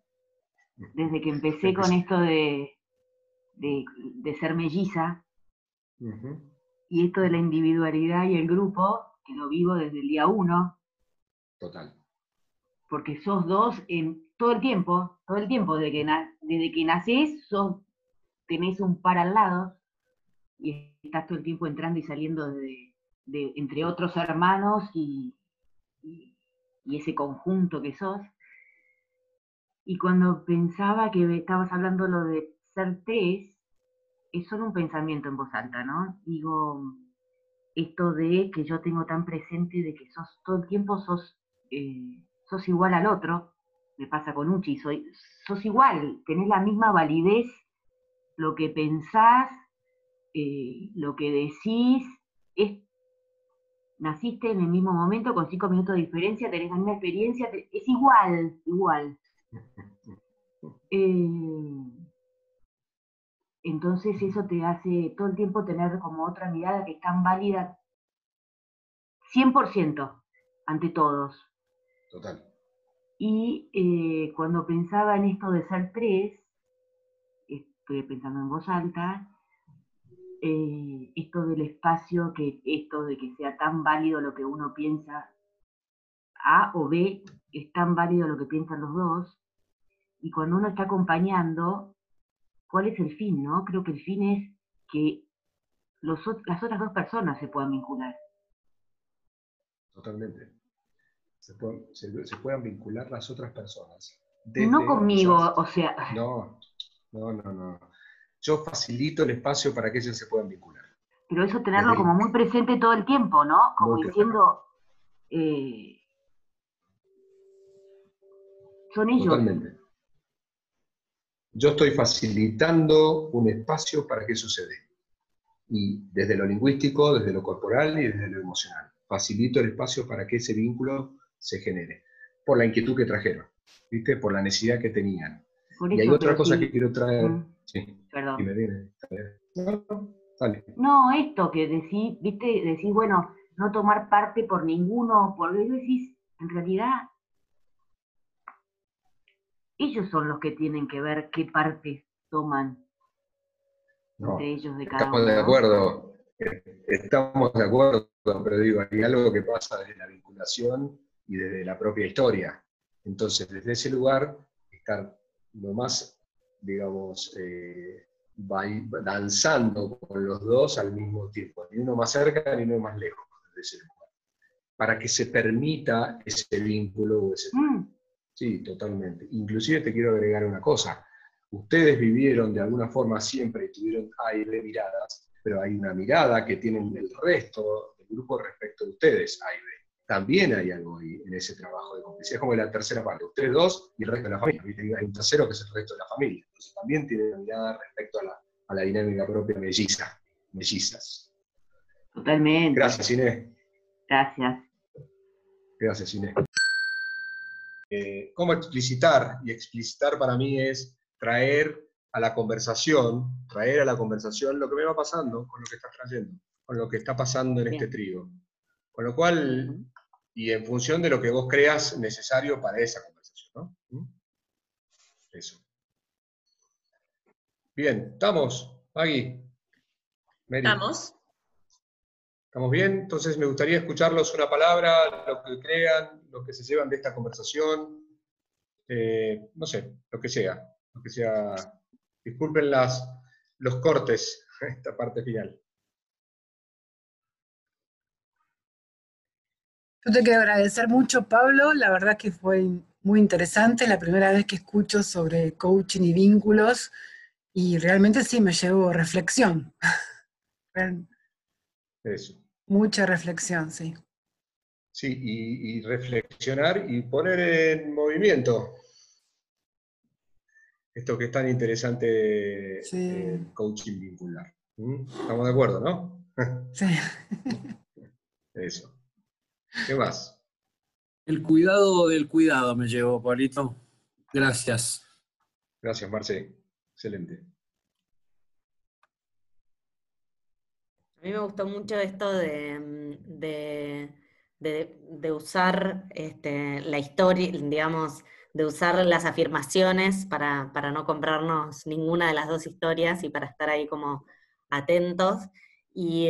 Desde que empecé con esto de, de, ser melliza, y esto de la individualidad y el grupo, que lo vivo desde el día uno. Total. Porque sos dos en todo el tiempo, todo el tiempo, desde que, desde que nacés, sos, tenés un par al lado y estás todo el tiempo entrando y saliendo de, entre otros hermanos y, y, ese conjunto que sos. Y cuando pensaba que estabas hablando lo de ser tres, es solo un pensamiento en voz alta, ¿no? Digo, esto de que yo tengo tan presente de que sos todo el tiempo sos, eh, sos igual al otro, me pasa con Uchi, soy, sos igual, tenés la misma validez, lo que pensás, eh, lo que decís es, naciste en el mismo momento con cinco minutos de diferencia, tenés la misma experiencia, es igual, igual. (laughs) Eh, entonces eso te hace todo el tiempo tener como otra mirada que es tan válida 100% ante todos. Total. Y eh, cuando pensaba en esto de ser tres, estoy pensando en voz alta, eh, esto del espacio, que esto de que sea tan válido lo que uno piensa A o B, es tan válido lo que piensan los dos, y cuando uno está acompañando, ¿cuál es el fin? no? Creo que el fin es que los, las otras dos personas se puedan vincular. Totalmente. Se, puedan vincular las otras personas. no conmigo, o sea... No, no, no, no. Yo facilito el espacio para que ellos se puedan vincular. Pero eso tenerlo como muy presente todo el tiempo, ¿no? Como diciendo... Eh, son ellos. Totalmente. Yo estoy facilitando un espacio para que suceda. Y desde lo lingüístico, desde lo corporal y desde lo emocional. Facilito el espacio para que ese vínculo se genere. Por la inquietud que trajeron, ¿viste? Por la necesidad que tenían. y hay otra cosa que quiero traer. Mm. Sí. Perdón. No, no, esto que decís, ¿viste? Decís, bueno, no tomar parte por ninguno, por eso decís, en realidad ellos son los que tienen que ver qué parte toman de ellos de cada estamos de acuerdo, estamos de acuerdo, pero digo, hay algo que pasa desde la vinculación y desde la propia historia. Entonces, desde ese lugar, estar lo más, digamos, eh, danzando con los dos al mismo tiempo, ni uno más cerca ni uno más lejos de ese lugar, para que se permita ese vínculo o ese... Mm. Sí, totalmente. Inclusive te quiero agregar una cosa. Ustedes vivieron de alguna forma siempre y tuvieron aire miradas, pero hay una mirada que tienen el resto del grupo respecto de ustedes, A También hay algo ahí en ese trabajo de complicidad, es como la tercera parte, ustedes dos y el resto de la familia. Hay un tercero que es el resto de la familia. Entonces también tienen una mirada respecto a la, dinámica propia melliza, mellizas. Totalmente. Gracias, Inés. Gracias. Gracias, Inés. Eh, cómo explicitar, y explicitar para mí es traer a la conversación, traer a la conversación lo que me va pasando con lo que estás trayendo, con lo que está pasando en este trigo. Con lo cual, y en función de lo que vos creas necesario para esa conversación, ¿no? ¿Mm? Eso. Bien, ¿estamos, Maggie? Estamos. ¿Estamos bien? Entonces me gustaría escucharlos una palabra, lo que crean, lo que se llevan de esta conversación, eh, no sé, lo que sea, lo que sea. Disculpen las, los cortes, (laughs) esta parte final. Yo te quiero agradecer mucho, Pablo. La verdad que fue muy interesante. La primera vez que escucho sobre coaching y vínculos. Y realmente sí me llevo reflexión. (laughs) Eso. Mucha reflexión, sí. Sí, y, reflexionar y poner en movimiento esto que es tan interesante eh, coaching vincular. ¿Mm? ¿Estamos de acuerdo, no? (laughs) Sí. (laughs) Eso. ¿Qué más? El cuidado del cuidado me llevó, Pablito. Gracias. Gracias, Marce. Excelente. A mí me gustó mucho esto de, mm, de, usar este, la historia, digamos, de usar las afirmaciones para, no comprarnos ninguna de las dos historias y para estar ahí como atentos. Y,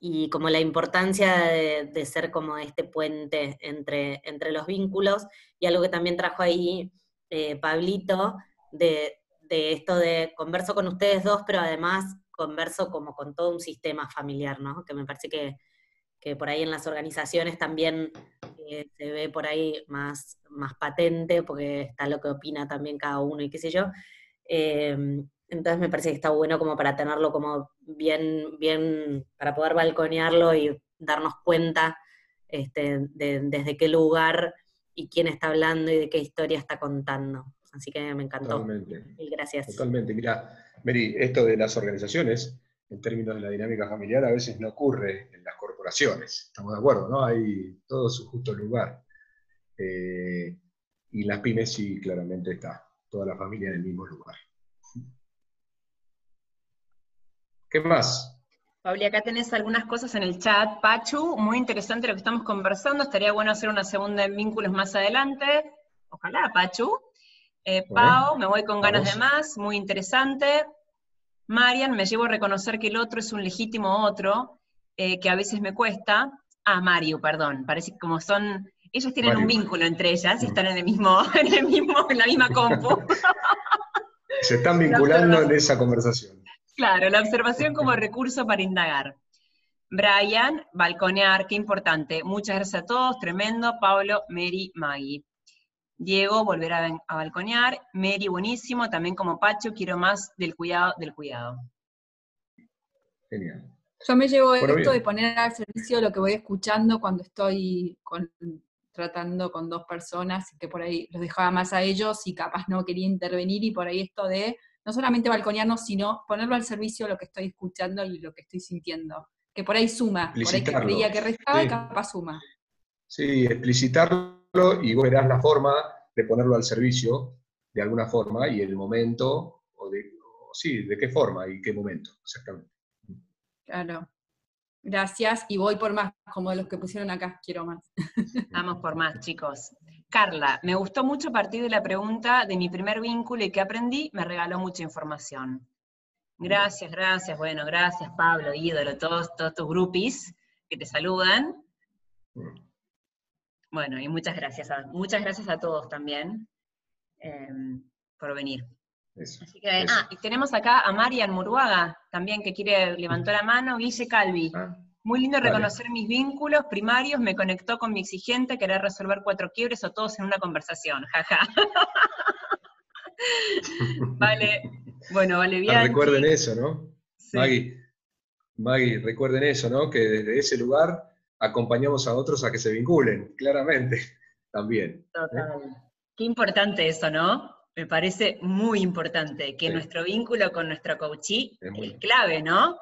mm, como la importancia de, ser como este puente entre, entre los vínculos, y algo que también trajo ahí eh, Pablito, de, de esto de converso con ustedes dos, pero además converso como con todo un sistema familiar, ¿no? Que me parece que, por ahí en las organizaciones también eh, se ve por ahí más, más patente, porque está lo que opina también cada uno y qué sé yo. Em, entonces me parece que está bueno como para tenerlo como bien, bien, para poder balconearlo y darnos cuenta este, de, desde qué lugar y quién está hablando y de qué historia está contando. Así que me encantó. Totalmente. Mil gracias. Totalmente. Mira, Mary, esto de las organizaciones en términos de la dinámica familiar a veces no ocurre en las corporaciones. Estamos de acuerdo, ¿no? Hay todo su justo lugar. Eh, y las pymes sí, claramente está toda la familia en el mismo lugar. ¿Qué más? Pauli, acá tenés algunas cosas en el chat. Pachu, muy interesante lo que estamos conversando. Estaría bueno hacer una segunda en vínculos más adelante. Ojalá, Pachu. Eh, Pau, me voy con ganas de más, muy interesante. Marian, me llevo a reconocer que el otro es un legítimo otro, eh, que a veces me cuesta. Ah, Mario, perdón, parece que como son, ellos tienen un vínculo entre ellas y mm. están en el mismo, (laughs) en el mismo, en la misma compu. (laughs) Se están vinculando en esa conversación. Claro, la observación como recurso para indagar. Brian, balconear, qué importante. Muchas gracias a todos, tremendo. Pablo, Mary, Maggie. Diego, volver a, balconear. Mary, buenísimo. También como Pacho, quiero más del cuidado del cuidado. Genial. Yo me llevo esto de poner al servicio lo que voy escuchando cuando estoy tratando con dos personas, que por ahí los dejaba más a ellos y capaz no quería intervenir, y por ahí esto de no solamente balconearnos, sino ponerlo al servicio de lo que estoy escuchando y lo que estoy sintiendo. Que por ahí suma, por ahí que creía que restaba y capaz suma. Sí, explicitarlo y vos verás la forma de ponerlo al servicio de alguna forma y el momento, o de, sí, de qué forma y qué momento, exactamente. Claro. Gracias, y voy por más, como de los que pusieron acá, quiero más. Vamos por más, chicos. Carla, me gustó mucho partir de la pregunta de mi primer vínculo y que aprendí, me regaló mucha información. Gracias, gracias, bueno, gracias Pablo, ídolo, todos, todos tus groupies que te saludan. Bueno, y muchas gracias a, muchas gracias a todos también em, por venir. Así que, ah, y tenemos acá a Marian Muruaga, también que quiere, levantó la mano, Guille Calvi. Ah, Muy lindo reconocer mis vínculos primarios, me conectó con mi exigente, querer resolver cuatro quiebres o todos en una conversación, jaja. (laughs) vale, bueno, vale bien. Ah, recuerden eso, ¿no? Maggie, Maggie, recuerden eso, ¿no? Que desde ese lugar acompañamos a otros a que se vinculen, claramente, (laughs) también. ¿eh? Total. Qué importante eso, ¿no? Me parece muy importante que nuestro vínculo con nuestro coachí es, clave, ¿no?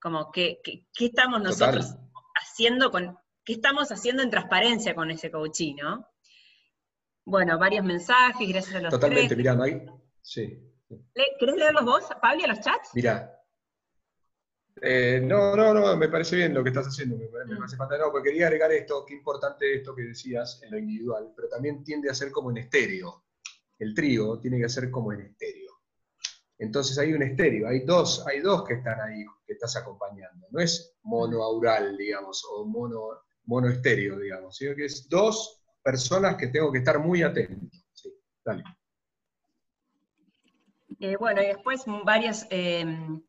Como que, ¿qué estamos nosotros haciendo con, qué estamos haciendo en transparencia con ese coachí, ¿no? Bueno, varios mensajes, gracias a los Totalmente, mirá, Maggie. Sí. ¿Querés leerlos vos, Pablo, a los chats? Mira, eh, no, no, no, me parece bien lo que estás haciendo, me, parece fantástico, porque quería agregar esto, qué importante esto que decías en lo individual, pero también tiende a ser como en estéreo. El trío tiene que ser como en estéreo. Entonces hay un estéreo, hay dos, hay dos que están ahí, que estás acompañando. No es monoaural, digamos, o mono, mono estéreo, digamos, sino que es dos personas que tengo que estar muy atentos. Sí, dale. Eh, bueno, y después varias em,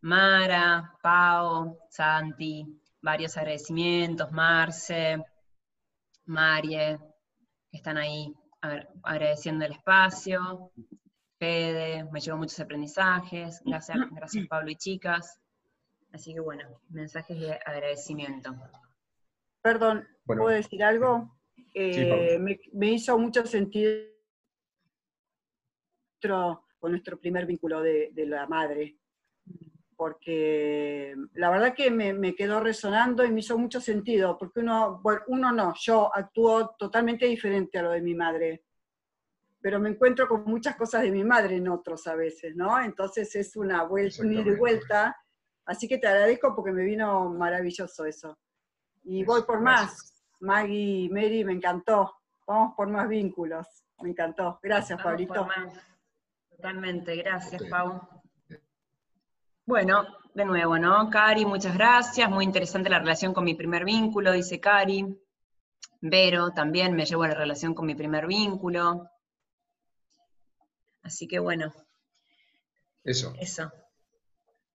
Mara, Pau, Santi, varios agradecimientos, Marce, Marie, que están ahí agradeciendo el espacio, Me llevó muchos aprendizajes, gracias, gracias Pablo y chicas. Así que bueno, mensajes de agradecimiento. Perdón, ¿puedo decir algo? Eh, me, hizo mucho sentido con nuestro primer vínculo de la madre porque la verdad que me, quedó resonando y me hizo mucho sentido, porque uno, bueno, uno no, yo actúo totalmente diferente a lo de mi madre, pero me encuentro con muchas cosas de mi madre en otros a veces, ¿no? Entonces es una vuelta, un ida y vuelta, así que te agradezco porque me vino maravilloso eso. Y voy por más, Maggie, Mary, me encantó, vamos por más vínculos, me encantó. Gracias, Pablito. Totalmente, gracias, Pau. Bueno, de nuevo, ¿no? Cari, muchas gracias. Muy interesante la relación con mi primer vínculo, dice Cari. Vero, también me llevo a la relación con mi primer vínculo. Así que bueno. Eso. Eso.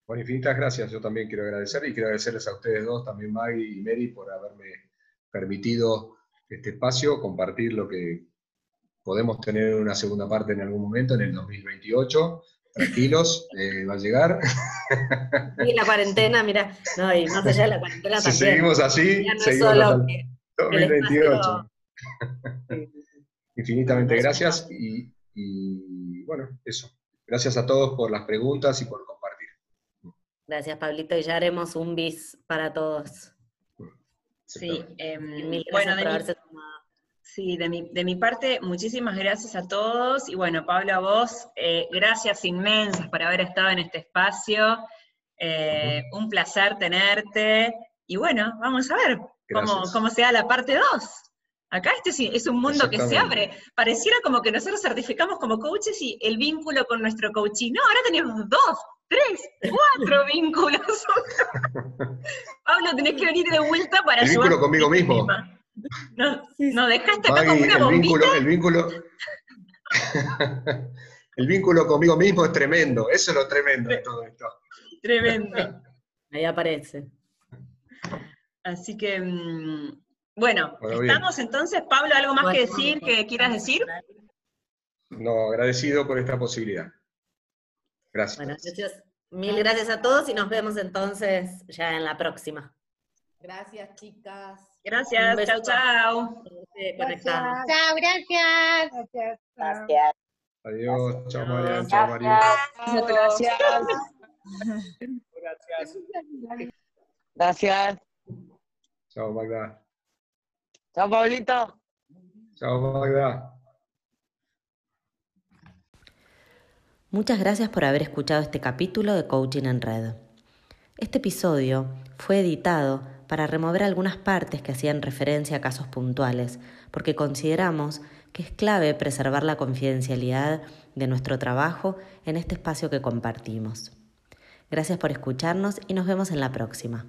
Bueno, infinitas gracias. Yo también quiero agradecer y quiero agradecerles a ustedes dos, también Maggie y Mary, por haberme permitido este espacio, compartir lo que podemos tener una segunda parte en algún momento, en el 2028 tranquilos, eh, va a llegar. Y la cuarentena, mira, no, y más allá de la cuarentena si seguimos así, seguimos hasta 2028. (laughs) Infinitamente gracias y, bueno, eso. Gracias a todos por las preguntas y por compartir. Gracias, Pablito, y ya haremos un bis para todos. Sí, eh, bueno, de mi, sí de, mi, de mi, parte, muchísimas gracias a todos. Y bueno, Pablo, a vos, eh, gracias inmensas por haber estado en este espacio. Eh, un placer tenerte. Y bueno, vamos a ver cómo, cómo se da la parte 2. Acá este es un mundo que se abre. Pareciera como que nosotros certificamos como coaches y el vínculo con nuestro coaching. No, ahora tenemos dos, tres, cuatro (laughs) vínculos. (laughs) Pablo, tenés que venir de vuelta para El vínculo conmigo mismo. No, no dejaste acá como una el vínculo, el vínculo, (laughs) el vínculo conmigo mismo es tremendo. Eso es lo tremendo de todo esto. Tremendo. Ahí aparece. Así que, mm, bueno, estamos entonces. Pablo, ¿algo más que decir, que quieras decir? No, agradecido por esta posibilidad. Gracias. Bueno, mil gracias a todos y nos vemos entonces ya en la próxima. Gracias, chicas. Gracias, chao, chao. Chao, gracias. Gracias. Gracias. Adiós, chao María, chao María. Gracias. Gracias. Gracias. Chao Magda. Chao Pablito. Chao Magda. Muchas gracias por haber escuchado este capítulo de Coaching en Red. Este episodio fue editado para remover algunas partes que hacían referencia a casos puntuales, porque consideramos que es clave preservar la confidencialidad de nuestro trabajo en este espacio que compartimos. Gracias por escucharnos y nos vemos en la próxima.